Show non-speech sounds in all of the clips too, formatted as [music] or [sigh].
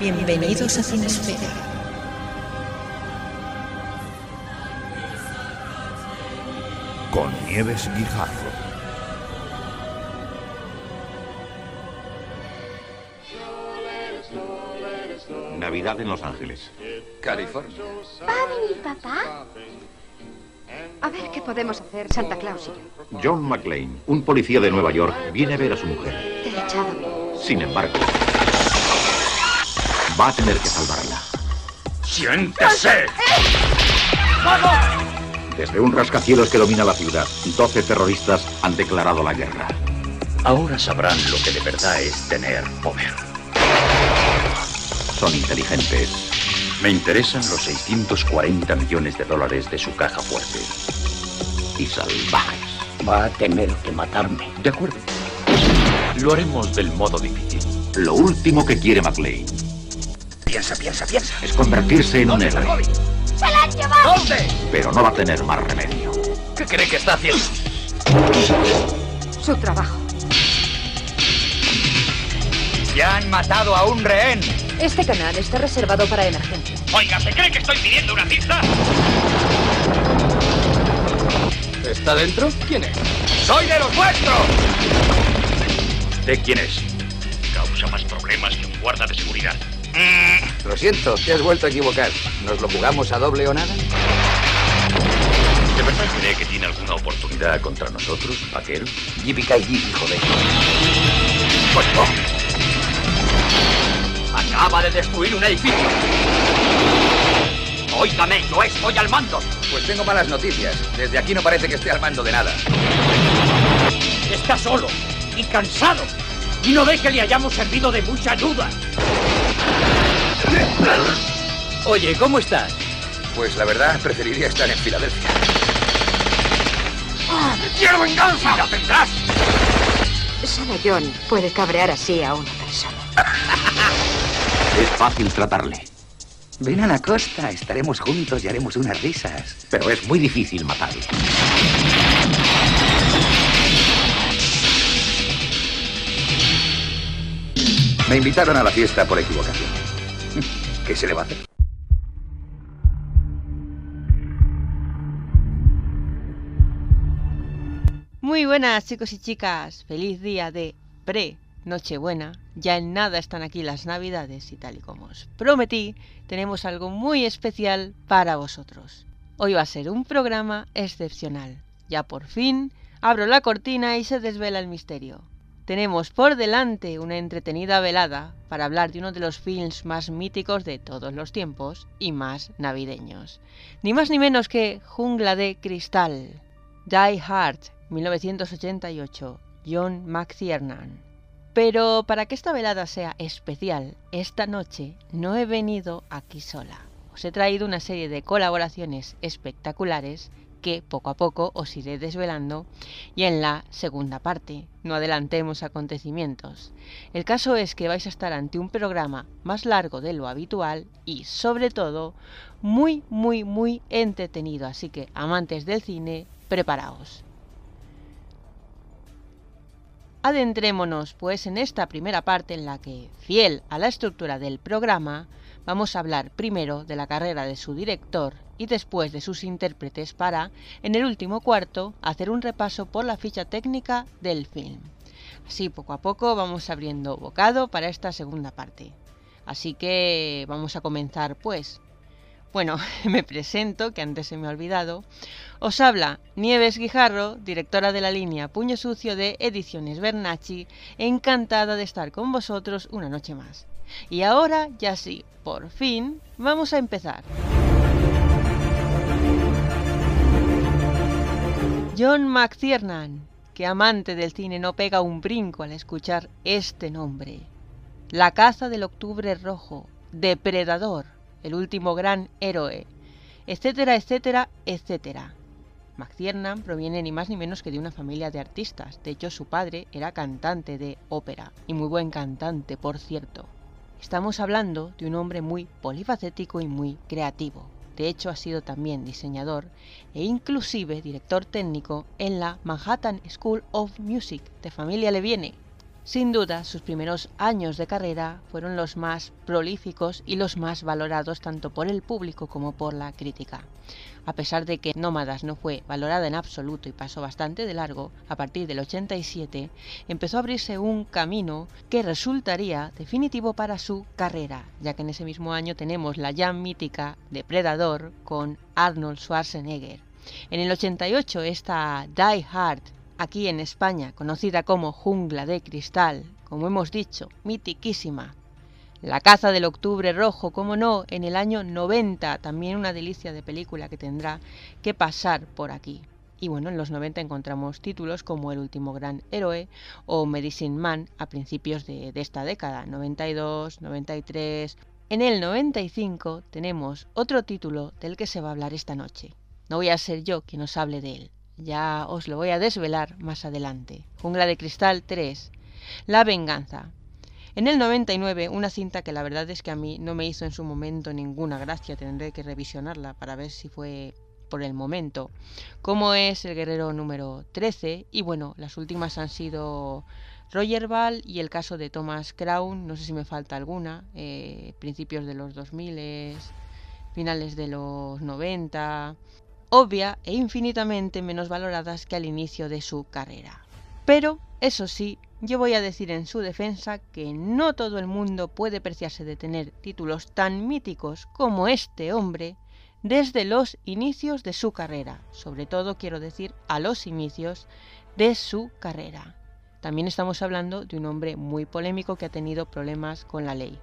Bienvenidos a Cinesfera. Con Nieves Guijarro. Navidad en Los Ángeles. California. ¿Va a venir papá? A ver qué podemos hacer, Santa Claus y yo. John McClane, un policía de Nueva York, viene a ver a su mujer. Te he echado. Sin embargo, va a tener que salvarla. ¡Siéntese! Desde un rascacielos que domina la ciudad, 12 terroristas han declarado la guerra. Ahora sabrán lo que de verdad es tener poder. Son inteligentes. Me interesan los 640 millones de dólares de su caja fuerte. Y salvajes. Va a tener que matarme. De acuerdo. Lo haremos del modo difícil. Lo último que quiere McLean Piensa, piensa, piensa. es convertirse en un héroe. ¡Se la han llevado! ¿Dónde? Pero no va a tener más remedio. ¿Qué cree que está haciendo? Su trabajo. Ya han matado a un rehén. Este canal está reservado para emergencias. Oiga, ¿se cree que estoy pidiendo una pista? ¿Está dentro? ¿Quién es? ¡Soy de los vuestros! ¿De quién es? Causa más problemas que un guarda de seguridad. Lo siento, te has vuelto a equivocar. ¿Nos lo jugamos a doble o nada? ¿De verdad cree que tiene alguna oportunidad contra nosotros, vaquero? Yippee-ki-yee, hijo de... Pues no. Acaba de destruir un edificio. Óigame, yo estoy al mando. Pues tengo malas noticias. Desde aquí no parece que esté al mando de nada. Está solo y cansado. Y no ve que le hayamos servido de mucha ayuda. Oye, ¿cómo estás? Pues la verdad, preferiría estar en Filadelfia. ¡Quiero venganza! ¡La tendrás! Solo John puede cabrear así a una persona. [laughs] Es fácil tratarle, Ven a la costa, estaremos juntos y haremos unas risas. pero es muy difícil matarle. Me invitaron a la fiesta por equivocación. [laughs] ¿Qué se le va a hacer? Muy buenas chicos y chicas, feliz día de pre Nochebuena, ya en nada están aquí las navidades y tal y como os prometí, tenemos algo muy especial para vosotros. Hoy va a ser un programa excepcional. Ya por fin abro la cortina y se desvela el misterio. Tenemos por delante una entretenida velada para hablar de uno de los films más míticos de todos los tiempos y más navideños. Ni más ni menos que Jungla de Cristal. Die Hard, 1988, John McTiernan. Pero para que esta velada sea especial, esta noche no he venido aquí sola. Os he traído una serie de colaboraciones espectaculares que poco a poco os iré desvelando y en la segunda parte no adelantemos acontecimientos. El caso es que vais a estar ante un programa más largo de lo habitual y sobre todo muy muy muy entretenido, así que amantes del cine, preparaos. Adentrémonos pues en esta primera parte en la que, fiel a la estructura del programa, vamos a hablar primero de la carrera de su director y después de sus intérpretes para, en el último cuarto, hacer un repaso por la ficha técnica del film. Así, poco a poco vamos abriendo bocado para esta segunda parte. Así que vamos a comenzar pues. Bueno, [laughs] me presento, que antes se me ha olvidado. Os habla Nieves Guijarro, directora de la línea Puño Sucio de Ediciones Bernacci, encantada de estar con vosotros una noche más. Y ahora, ya sí, por fin, vamos a empezar. John McTiernan, que amante del cine no pega un brinco al escuchar este nombre. La caza del octubre rojo, Depredador, el último gran héroe, etcétera, etcétera, etcétera. McTiernan proviene ni más ni menos que de una familia de artistas. De hecho, su padre era cantante de ópera, y muy buen cantante, por cierto. Estamos hablando de un hombre muy polifacético y muy creativo. De hecho, ha sido también diseñador e inclusive director técnico en la Manhattan School of Music de familia Leviene. Sin duda, sus primeros años de carrera fueron los más prolíficos y los más valorados tanto por el público como por la crítica. A pesar de que Nómadas no fue valorada en absoluto y pasó bastante de largo, a partir del 87 empezó a abrirse un camino que resultaría definitivo para su carrera, ya que en ese mismo año tenemos la ya mítica Depredador con Arnold Schwarzenegger. En el 88 está Die Hard, aquí en España conocida como Jungla de Cristal, como hemos dicho, mitiquísima, la caza del octubre rojo, como no, en el año 90, también una delicia de película que tendrá que pasar por aquí. Y bueno, en los 90 encontramos títulos como El último gran héroe o Medicine Man a principios de, de esta década, 92, 93. En el 95 tenemos otro título del que se va a hablar esta noche. No voy a ser yo quien os hable de él, ya os lo voy a desvelar más adelante. Jungla de Cristal 3. La venganza. En el 99, una cinta que la verdad es que a mí no me hizo en su momento ninguna gracia, tendré que revisionarla para ver si fue por el momento, como es El Guerrero número 13, y bueno, las últimas han sido Roger Ball y el caso de Thomas Crown, no sé si me falta alguna, eh, principios de los 2000, finales de los 90, obvia e infinitamente menos valoradas que al inicio de su carrera. Pero, eso sí, yo voy a decir en su defensa que no todo el mundo puede preciarse de tener títulos tan míticos como este hombre desde los inicios de su carrera, sobre todo quiero decir a los inicios de su carrera. También estamos hablando de un hombre muy polémico que ha tenido problemas con la ley.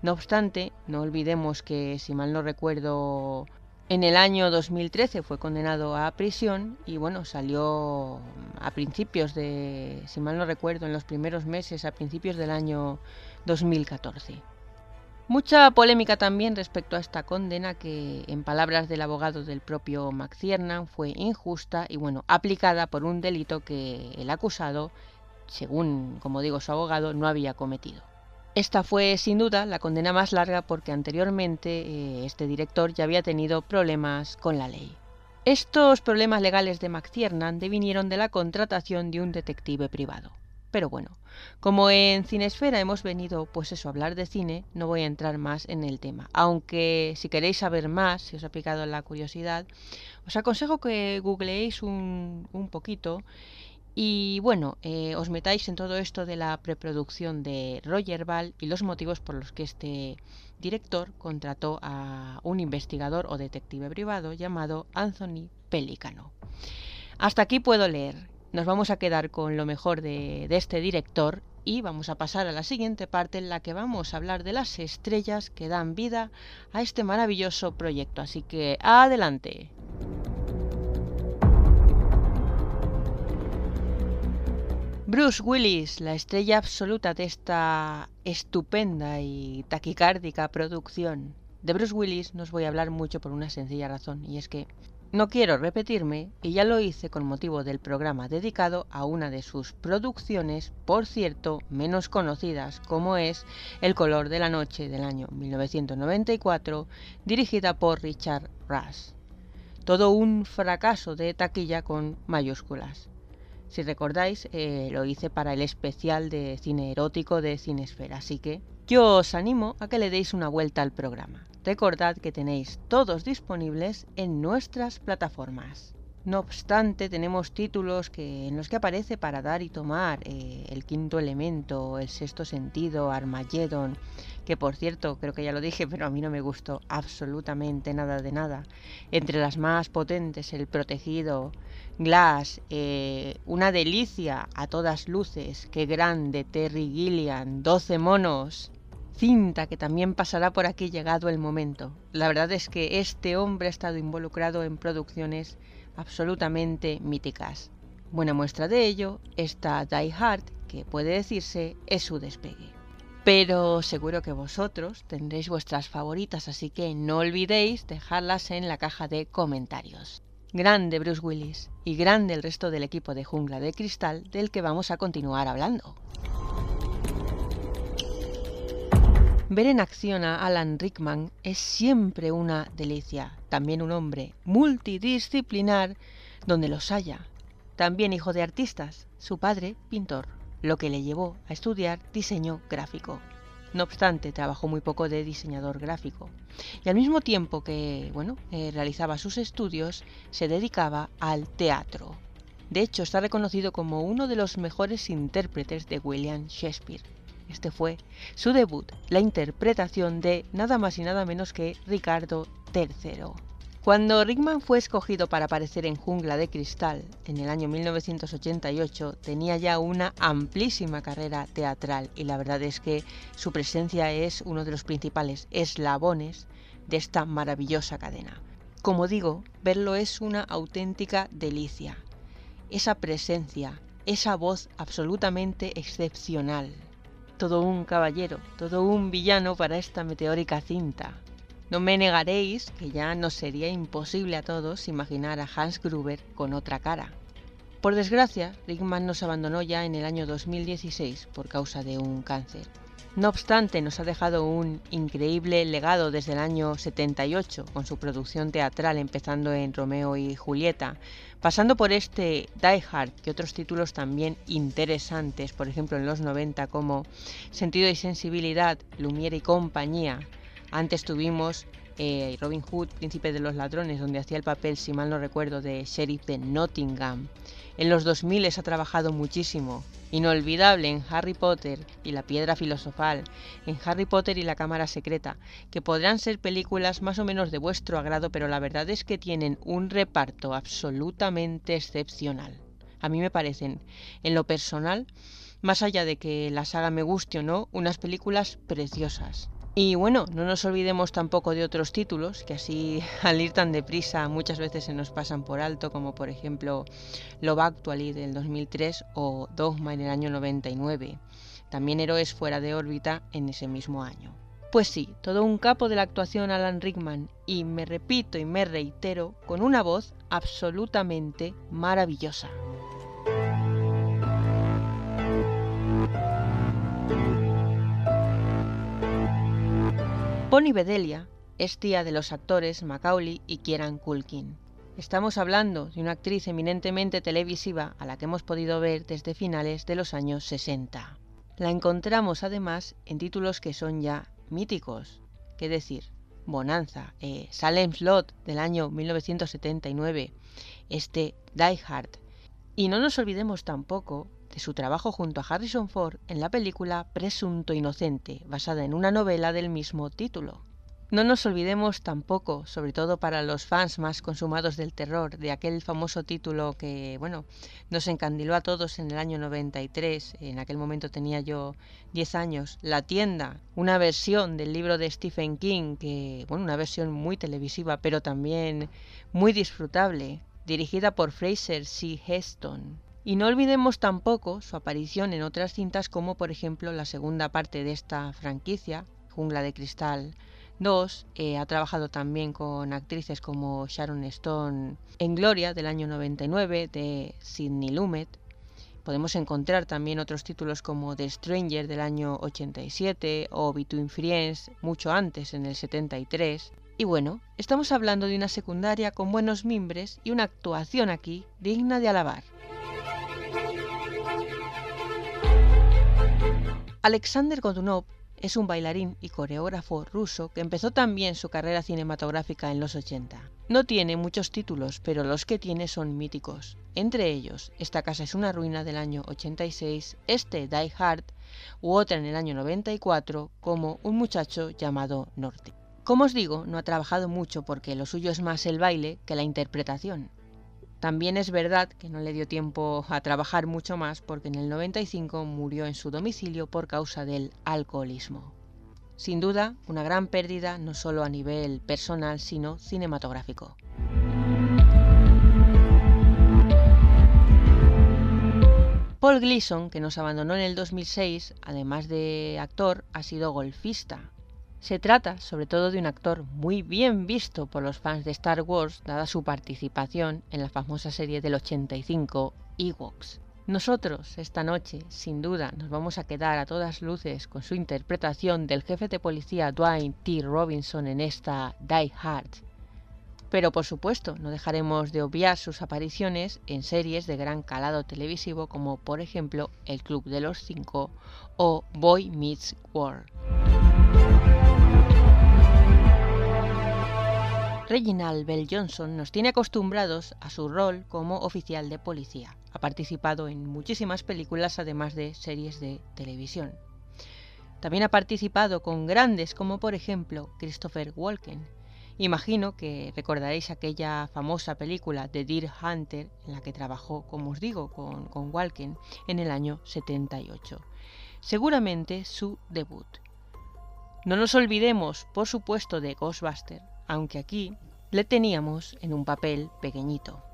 No obstante, no olvidemos que, si mal no recuerdo, en el año 2013 fue condenado a prisión y bueno, salió a principios de, si mal no recuerdo, en los primeros meses, a principios del año 2014. Mucha polémica también respecto a esta condena que, en palabras del abogado del propio McCiernan, fue injusta y bueno, aplicada por un delito que el acusado, según como digo su abogado, no había cometido. Esta fue sin duda la condena más larga porque anteriormente eh, este director ya había tenido problemas con la ley. Estos problemas legales de McTiernan devinieron de la contratación de un detective privado. Pero bueno, como en Cinesfera hemos venido pues eso, a hablar de cine, no voy a entrar más en el tema. Aunque si queréis saber más, si os ha picado la curiosidad, os aconsejo que googleéis un, un poquito y bueno, eh, os metáis en todo esto de la preproducción de Roger Ball y los motivos por los que este director contrató a un investigador o detective privado llamado Anthony Pelicano. Hasta aquí puedo leer. Nos vamos a quedar con lo mejor de, de este director y vamos a pasar a la siguiente parte en la que vamos a hablar de las estrellas que dan vida a este maravilloso proyecto. Así que adelante. Bruce Willis, la estrella absoluta de esta estupenda y taquicárdica producción. De Bruce Willis nos voy a hablar mucho por una sencilla razón, y es que no quiero repetirme, y ya lo hice con motivo del programa dedicado a una de sus producciones, por cierto, menos conocidas, como es El color de la noche del año 1994, dirigida por Richard Rush. Todo un fracaso de taquilla con mayúsculas. Si recordáis, eh, lo hice para el especial de cine erótico de Cinesfera, así que yo os animo a que le deis una vuelta al programa. Recordad que tenéis todos disponibles en nuestras plataformas. No obstante, tenemos títulos que, en los que aparece para dar y tomar eh, el quinto elemento, el sexto sentido, Armageddon, que por cierto, creo que ya lo dije, pero a mí no me gustó absolutamente nada de nada. Entre las más potentes, El Protegido, Glass, eh, una delicia a todas luces, qué grande, Terry Gilliam, 12 monos, cinta que también pasará por aquí llegado el momento. La verdad es que este hombre ha estado involucrado en producciones absolutamente míticas. Buena muestra de ello está Die Hard, que puede decirse es su despegue. Pero seguro que vosotros tendréis vuestras favoritas, así que no olvidéis dejarlas en la caja de comentarios. Grande Bruce Willis y grande el resto del equipo de Jungla de Cristal del que vamos a continuar hablando. Ver en acción a Alan Rickman es siempre una delicia. También un hombre multidisciplinar donde los haya. También hijo de artistas, su padre pintor, lo que le llevó a estudiar diseño gráfico. No obstante, trabajó muy poco de diseñador gráfico. Y al mismo tiempo que, bueno, eh, realizaba sus estudios, se dedicaba al teatro. De hecho, está reconocido como uno de los mejores intérpretes de William Shakespeare. Este fue su debut, la interpretación de nada más y nada menos que Ricardo III. Cuando Rickman fue escogido para aparecer en Jungla de Cristal en el año 1988, tenía ya una amplísima carrera teatral y la verdad es que su presencia es uno de los principales eslabones de esta maravillosa cadena. Como digo, verlo es una auténtica delicia. Esa presencia, esa voz absolutamente excepcional, todo un caballero, todo un villano para esta meteórica cinta. No me negaréis que ya nos sería imposible a todos imaginar a Hans Gruber con otra cara. Por desgracia, Rickman nos abandonó ya en el año 2016 por causa de un cáncer. No obstante, nos ha dejado un increíble legado desde el año 78, con su producción teatral empezando en Romeo y Julieta, pasando por este Die Hard y otros títulos también interesantes, por ejemplo en los 90 como Sentido y Sensibilidad, Lumiere y compañía. Antes tuvimos eh, Robin Hood, Príncipe de los Ladrones, donde hacía el papel, si mal no recuerdo, de sheriff de Nottingham. En los 2000 ha trabajado muchísimo. Inolvidable en Harry Potter y la Piedra Filosofal, en Harry Potter y la Cámara Secreta, que podrán ser películas más o menos de vuestro agrado, pero la verdad es que tienen un reparto absolutamente excepcional. A mí me parecen, en lo personal, más allá de que la saga me guste o no, unas películas preciosas. Y bueno, no nos olvidemos tampoco de otros títulos que así [laughs] al ir tan deprisa muchas veces se nos pasan por alto, como por ejemplo Love Actually del 2003 o Dogma en el año 99. También Héroes fuera de órbita en ese mismo año. Pues sí, todo un capo de la actuación Alan Rickman y me repito y me reitero con una voz absolutamente maravillosa. Bonnie Bedelia es tía de los actores Macaulay y Kieran Culkin. Estamos hablando de una actriz eminentemente televisiva a la que hemos podido ver desde finales de los años 60. La encontramos además en títulos que son ya míticos, que decir, Bonanza, eh, Salem Slot del año 1979, este Die Hard. Y no nos olvidemos tampoco de su trabajo junto a Harrison Ford en la película Presunto Inocente, basada en una novela del mismo título. No nos olvidemos tampoco, sobre todo para los fans más consumados del terror, de aquel famoso título que, bueno, nos encandiló a todos en el año 93, en aquel momento tenía yo 10 años, La tienda, una versión del libro de Stephen King, que, bueno, una versión muy televisiva, pero también muy disfrutable, dirigida por Fraser C. Heston, y no olvidemos tampoco su aparición en otras cintas como por ejemplo la segunda parte de esta franquicia, Jungla de Cristal 2. Eh, ha trabajado también con actrices como Sharon Stone en Gloria del año 99 de Sidney Lumet. Podemos encontrar también otros títulos como The Stranger del año 87 o Between Friends mucho antes en el 73. Y bueno, estamos hablando de una secundaria con buenos mimbres y una actuación aquí digna de alabar. Alexander Godunov es un bailarín y coreógrafo ruso que empezó también su carrera cinematográfica en los 80. No tiene muchos títulos, pero los que tiene son míticos. Entre ellos, Esta casa es una ruina del año 86, este Die Hard u otra en el año 94 como Un muchacho llamado Norte. Como os digo, no ha trabajado mucho porque lo suyo es más el baile que la interpretación. También es verdad que no le dio tiempo a trabajar mucho más porque en el 95 murió en su domicilio por causa del alcoholismo. Sin duda, una gran pérdida no solo a nivel personal, sino cinematográfico. Paul Gleason, que nos abandonó en el 2006, además de actor, ha sido golfista se trata sobre todo de un actor muy bien visto por los fans de Star Wars, dada su participación en la famosa serie del 85, Ewoks. Nosotros, esta noche, sin duda, nos vamos a quedar a todas luces con su interpretación del jefe de policía Dwayne T. Robinson en esta Die Hard. Pero por supuesto, no dejaremos de obviar sus apariciones en series de gran calado televisivo como por ejemplo El Club de los Cinco o Boy Meets World. Reginald Bell Johnson nos tiene acostumbrados a su rol como oficial de policía. Ha participado en muchísimas películas además de series de televisión. También ha participado con grandes como por ejemplo Christopher Walken. Imagino que recordaréis aquella famosa película de Deer Hunter en la que trabajó, como os digo, con, Walken en el año 78. Seguramente su debut. No nos olvidemos, por supuesto, de Ghostbuster, aunque aquí le teníamos en un papel pequeñito.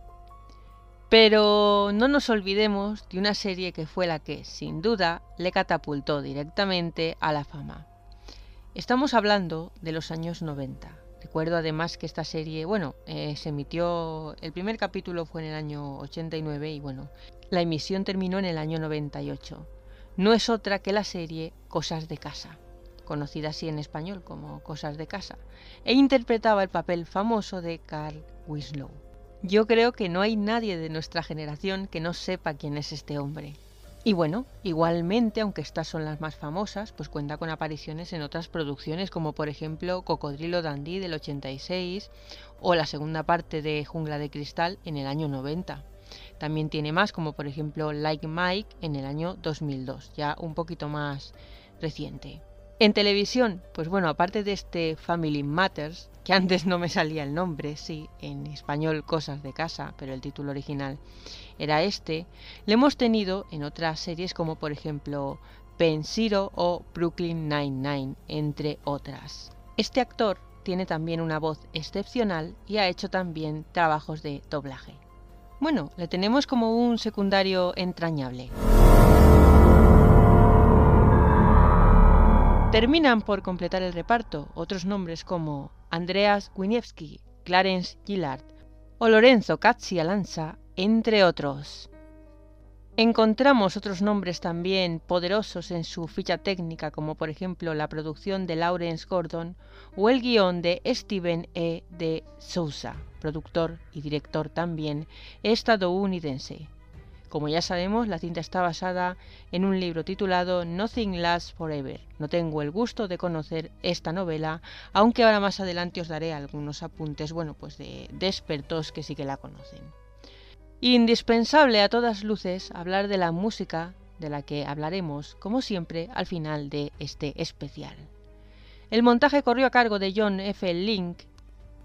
Pero no nos olvidemos de una serie que fue la que, sin duda, le catapultó directamente a la fama. Estamos hablando de los años 90. Recuerdo además que esta serie, bueno, eh, se emitió, el primer capítulo fue en el año 89 y bueno, la emisión terminó en el año 98. No es otra que la serie Cosas de Casa conocida así en español como Cosas de Casa, e interpretaba el papel famoso de Carl Winslow. Yo creo que no hay nadie de nuestra generación que no sepa quién es este hombre. Y bueno, igualmente, aunque estas son las más famosas, pues cuenta con apariciones en otras producciones como por ejemplo Cocodrilo Dandy del 86 o la segunda parte de Jungla de Cristal en el año 90. También tiene más como por ejemplo Like Mike en el año 2002, ya un poquito más reciente. En televisión, pues bueno, aparte de este Family Matters, que antes no me salía el nombre, sí, en español Cosas de Casa, pero el título original era este, le hemos tenido en otras series como por ejemplo Pensiro o Brooklyn Nine-Nine, entre otras. Este actor tiene también una voz excepcional y ha hecho también trabajos de doblaje. Bueno, le tenemos como un secundario entrañable. Terminan por completar el reparto otros nombres como Andreas Winiewski, Clarence Gillard o Lorenzo Cazzi Alanza, entre otros. Encontramos otros nombres también poderosos en su ficha técnica, como por ejemplo la producción de Lawrence Gordon o el guion de Steven E. de Sousa, productor y director también estadounidense. Como ya sabemos, la cinta está basada en un libro titulado Nothing Lasts Forever. No tengo el gusto de conocer esta novela, aunque ahora más adelante os daré algunos apuntes, bueno, pues de, de expertos que sí que la conocen. Indispensable a todas luces hablar de la música de la que hablaremos, como siempre, al final de este especial. El montaje corrió a cargo de John F. Link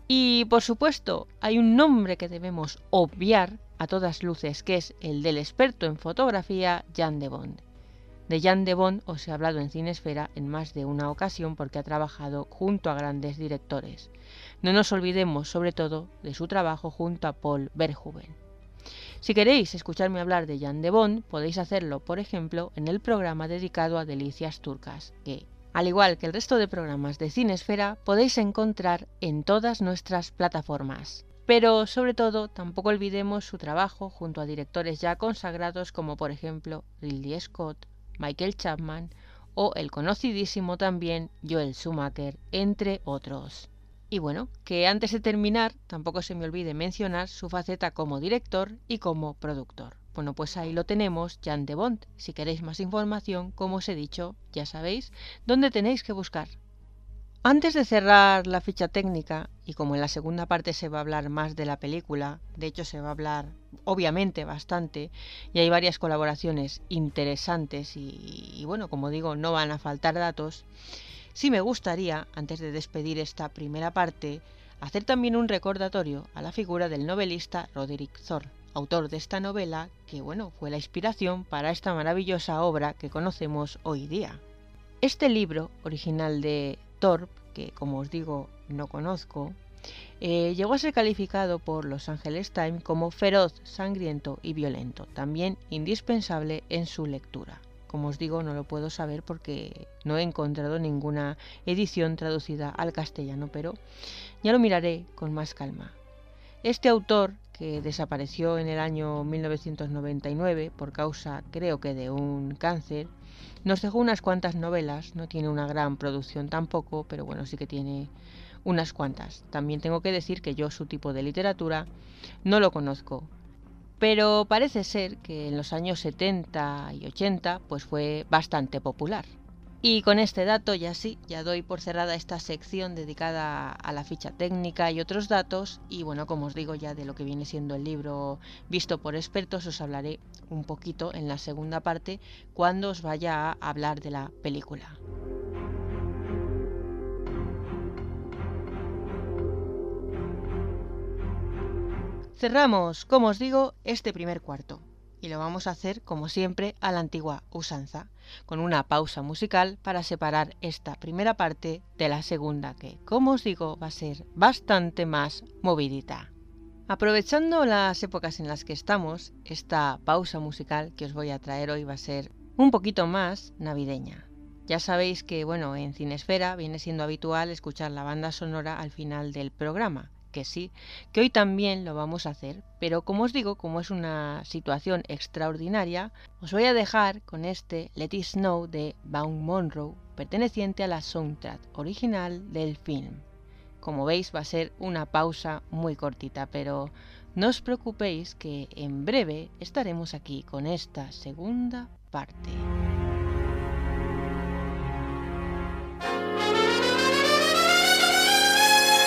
y, por supuesto, hay un nombre que debemos obviar a todas luces, que es el del experto en fotografía Jan de Bond. De Jan de Bond os he hablado en Cinesfera en más de una ocasión porque ha trabajado junto a grandes directores. No nos olvidemos sobre todo de su trabajo junto a Paul Verhoeven. Si queréis escucharme hablar de Jan de Bond, podéis hacerlo, por ejemplo, en el programa dedicado a delicias turcas, que, al igual que el resto de programas de Cinesfera, podéis encontrar en todas nuestras plataformas. Pero sobre todo, tampoco olvidemos su trabajo junto a directores ya consagrados como por ejemplo Ridley Scott, Michael Chapman o el conocidísimo también Joel Schumacher, entre otros. Y bueno, que antes de terminar, tampoco se me olvide mencionar su faceta como director y como productor. Bueno, pues ahí lo tenemos, Jan de Bond. Si queréis más información, como os he dicho, ya sabéis dónde tenéis que buscar. Antes de cerrar la ficha técnica, y como en la segunda parte se va a hablar más de la película, de hecho se va a hablar obviamente bastante, y hay varias colaboraciones interesantes y, bueno, como digo, no van a faltar datos, sí me gustaría, antes de despedir esta primera parte, hacer también un recordatorio a la figura del novelista Roderick Thor, autor de esta novela que bueno, fue la inspiración para esta maravillosa obra que conocemos hoy día. Este libro, original de Thorpe, que como os digo no conozco, eh, llegó a ser calificado por Los Angeles Times como feroz, sangriento y violento, también indispensable en su lectura. Como os digo, no lo puedo saber porque no he encontrado ninguna edición traducida al castellano, pero ya lo miraré con más calma. Este autor, que desapareció en el año 1999 por causa, creo que, de un cáncer, nos dejó unas cuantas novelas, no tiene una gran producción tampoco, pero bueno, sí que tiene unas cuantas. También tengo que decir que yo su tipo de literatura no lo conozco. Pero parece ser que en los años 70 y 80 pues fue bastante popular. Y con este dato ya sí, ya doy por cerrada esta sección dedicada a la ficha técnica y otros datos. Y bueno, como os digo ya de lo que viene siendo el libro visto por expertos, os hablaré un poquito en la segunda parte cuando os vaya a hablar de la película. Cerramos, como os digo, este primer cuarto y lo vamos a hacer como siempre a la antigua usanza, con una pausa musical para separar esta primera parte de la segunda que, como os digo, va a ser bastante más movidita. Aprovechando las épocas en las que estamos, esta pausa musical que os voy a traer hoy va a ser un poquito más navideña. Ya sabéis que, bueno, en Cinesfera viene siendo habitual escuchar la banda sonora al final del programa, que sí, que hoy también lo vamos a hacer, pero como os digo, como es una situación extraordinaria, os voy a dejar con este Let It Snow de Baum Monroe, perteneciente a la soundtrack original del film. Como veis va a ser una pausa muy cortita, pero no os preocupéis que en breve estaremos aquí con esta segunda parte.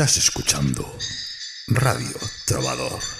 Estás escuchando Radio Trovador.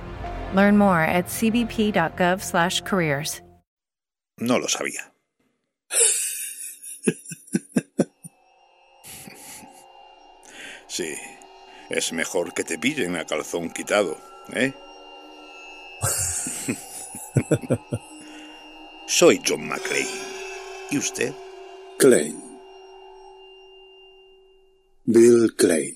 Learn more at cbp.gov/careers. No lo sabía. Sí, es mejor que te pillen a calzón quitado, ¿eh? Soy John McClane. ¿Y usted? Klein. Bill Klein.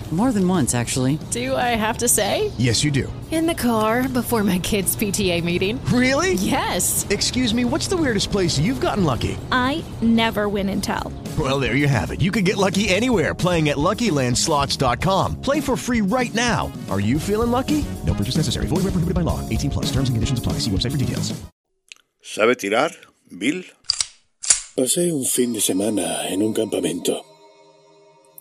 More than once, actually. Do I have to say? Yes, you do. In the car before my kids' PTA meeting. Really? Yes. Excuse me, what's the weirdest place you've gotten lucky? I never win and tell. Well, there you have it. You can get lucky anywhere playing at LuckyLandSlots.com. Play for free right now. Are you feeling lucky? No purchase necessary. Void where prohibited by law. 18 plus. Terms and conditions apply. See website for details. ¿Sabe tirar, Bill? Pasé un fin de semana en un campamento.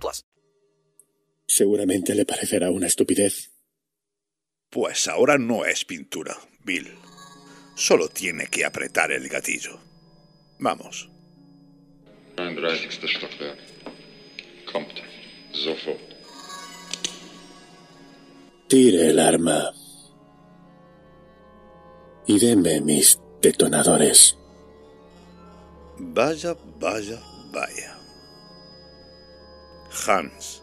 plus. Seguramente le parecerá una estupidez. Pues ahora no es pintura, Bill. Solo tiene que apretar el gatillo. Vamos. 33. Stockwerk. Kommt. Sofort. Tire el arma. Y denme mis detonadores. Vaya, vaya, vaya. Hans.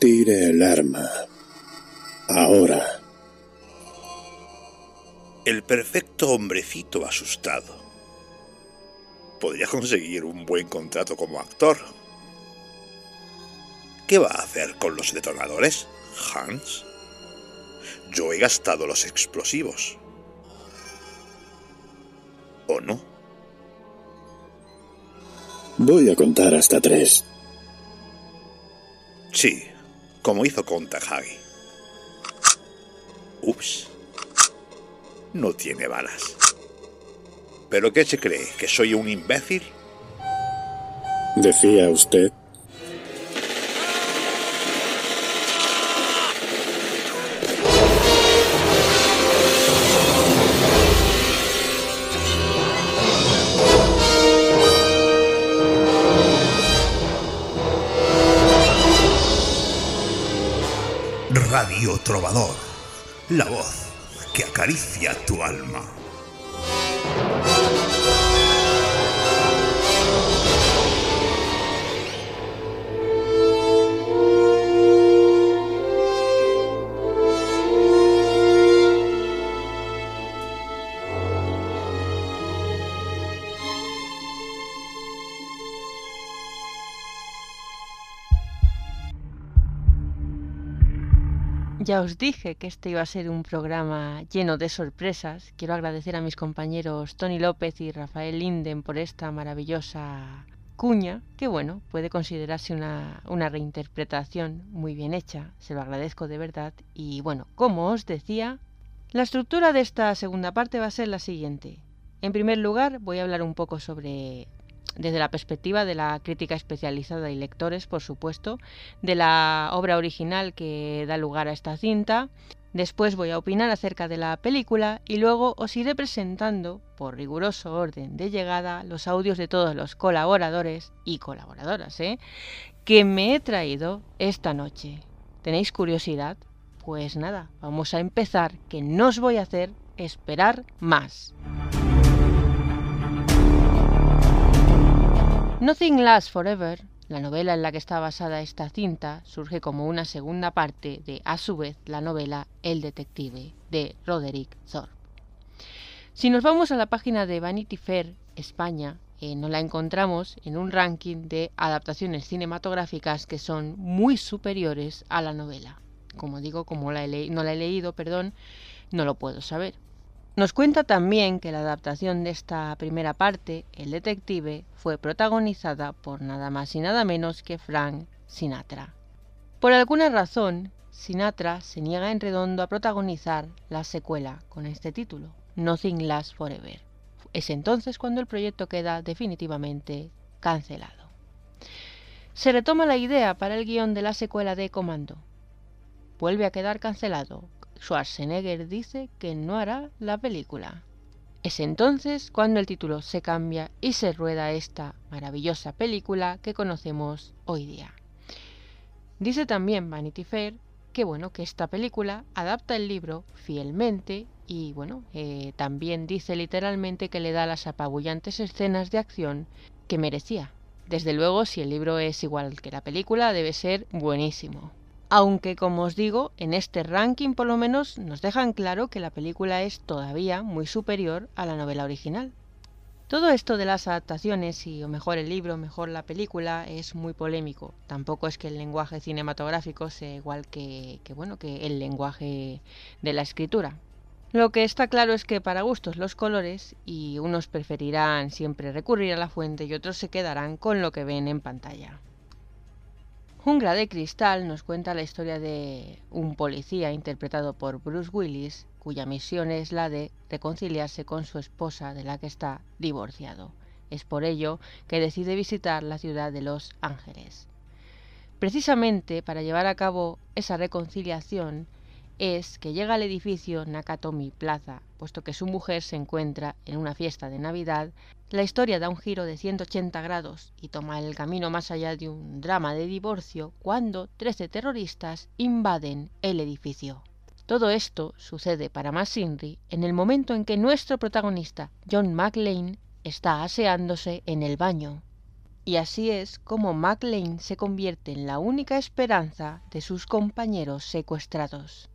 Tire el arma. Ahora. El perfecto hombrecito asustado. Podría conseguir un buen contrato como actor. ¿Qué va a hacer con los detonadores, Hans? Yo he gastado los explosivos. ¿O no? Voy a contar hasta tres. Sí, como hizo con Takagi. Ups. No tiene balas. ¿Pero qué se cree? ¿Que soy un imbécil? Decía usted. Radio Trovador. La voz que acaricia tu alma. Ya os dije que este iba a ser un programa lleno de sorpresas. Quiero agradecer a mis compañeros Tony López y Rafael Linden por esta maravillosa cuña, que bueno, puede considerarse una, una reinterpretación muy bien hecha. Se lo agradezco de verdad. Y bueno, como os decía, la estructura de esta segunda parte va a ser la siguiente. En primer lugar, voy a hablar un poco sobre desde la perspectiva de la crítica especializada y lectores, por supuesto, de la obra original que da lugar a esta cinta. Después voy a opinar acerca de la película y luego os iré presentando, por riguroso orden de llegada, los audios de todos los colaboradores y colaboradoras ¿eh? que me he traído esta noche. ¿Tenéis curiosidad? Pues nada, vamos a empezar, que no os voy a hacer esperar más. Nothing Lasts Forever, la novela en la que está basada esta cinta, surge como una segunda parte de, a su vez, la novela El Detective de Roderick Thorpe. Si nos vamos a la página de Vanity Fair España, eh, nos la encontramos en un ranking de adaptaciones cinematográficas que son muy superiores a la novela. Como digo, como la no la he leído, perdón, no lo puedo saber. Nos cuenta también que la adaptación de esta primera parte, El Detective, fue protagonizada por nada más y nada menos que Frank Sinatra. Por alguna razón, Sinatra se niega en redondo a protagonizar la secuela con este título, Nothing Lasts Forever. Es entonces cuando el proyecto queda definitivamente cancelado. Se retoma la idea para el guion de la secuela de Comando. Vuelve a quedar cancelado Schwarzenegger dice que no hará la película. Es entonces cuando el título se cambia y se rueda esta maravillosa película que conocemos hoy día. Dice también Vanity Fair que bueno que esta película adapta el libro fielmente y bueno eh, también dice literalmente que le da las apabullantes escenas de acción que merecía. Desde luego, si el libro es igual que la película, debe ser buenísimo aunque como os digo, en este ranking por lo menos nos dejan claro que la película es todavía muy superior a la novela original. Todo esto de las adaptaciones, y o mejor el libro, mejor la película, es muy polémico. Tampoco es que el lenguaje cinematográfico sea igual que, bueno, que el lenguaje de la escritura. Lo que está claro es que para gustos los colores, y unos preferirán siempre recurrir a la fuente y otros se quedarán con lo que ven en pantalla. Jungla de Cristal nos cuenta la historia de un policía interpretado por Bruce Willis, cuya misión es la de reconciliarse con su esposa de la que está divorciado. Es por ello que decide visitar la ciudad de Los Ángeles. Precisamente para llevar a cabo esa reconciliación es que llega al edificio Nakatomi Plaza, puesto que su mujer se encuentra en una fiesta de Navidad la historia da un giro de 180 grados y toma el camino más allá de un drama de divorcio cuando 13 terroristas invaden el edificio. Todo esto sucede para Masinri en el momento en que nuestro protagonista, John McLean, está aseándose en el baño. Y así es como McLean se convierte en la única esperanza de sus compañeros secuestrados.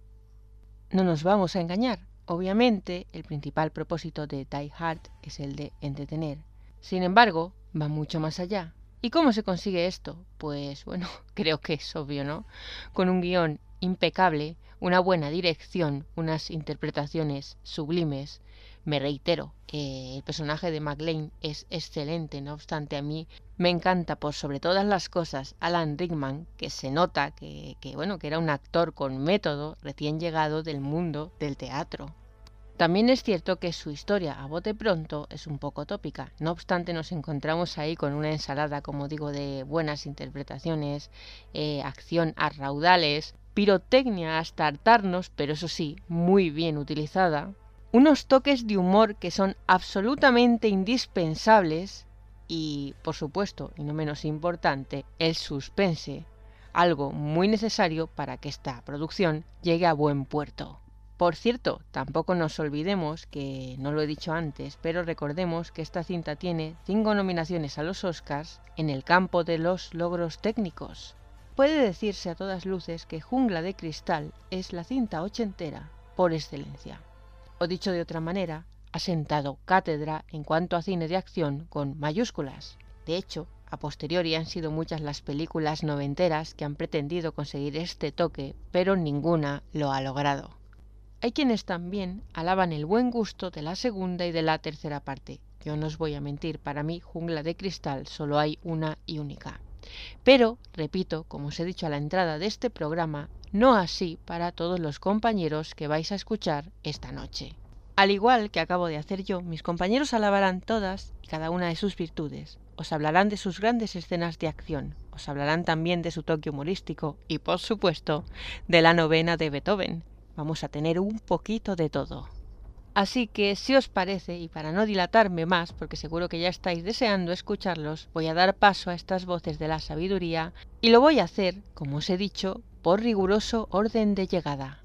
No nos vamos a engañar, Obviamente, el principal propósito de Die Hard es el de entretener. Sin embargo, va mucho más allá. ¿Y cómo se consigue esto? Pues bueno, [laughs] creo que es obvio, ¿no? Con un guion impecable, una buena dirección, unas interpretaciones sublimes. Me reitero, eh, el personaje de McLean es excelente, no obstante a mí me encanta por sobre todas las cosas Alan Rickman, que se nota que, bueno, que era un actor con método recién llegado del mundo del teatro. También es cierto que su historia a bote pronto es un poco tópica, no obstante nos encontramos ahí con una ensalada, como digo, de buenas interpretaciones, eh, acción a raudales, pirotecnia hasta hartarnos, pero eso sí, muy bien utilizada, unos toques de humor que son absolutamente indispensables y, por supuesto, y no menos importante, el suspense, algo muy necesario para que esta producción llegue a buen puerto. Por cierto, tampoco nos olvidemos que, no lo he dicho antes, pero recordemos que esta cinta tiene cinco nominaciones a los Oscars en el campo de los logros técnicos. Puede decirse a todas luces que Jungla de Cristal es la cinta ochentera por excelencia. O dicho de otra manera, ha sentado cátedra en cuanto a cine de acción con mayúsculas. De hecho, A posteriori han sido muchas las películas noventeras que han pretendido conseguir este toque, pero ninguna lo ha logrado. Hay quienes también alaban el buen gusto de la segunda y de la tercera parte. Yo no os voy a mentir, para mí Jungla de Cristal solo hay una y única. Pero, repito, como os he dicho a la entrada de este programa, no así para todos los compañeros que vais a escuchar esta noche. Al igual que acabo de hacer yo, mis compañeros alabarán todas y cada una de sus virtudes. Os hablarán de sus grandes escenas de acción, os hablarán también de su toque humorístico y, por supuesto, de la novena de Beethoven, Vamos a tener un poquito de todo. Así que, si os parece, y para no dilatarme más, porque seguro que ya estáis deseando escucharlos, voy a dar paso a estas voces de la sabiduría y lo voy a hacer, como os he dicho, por riguroso orden de llegada.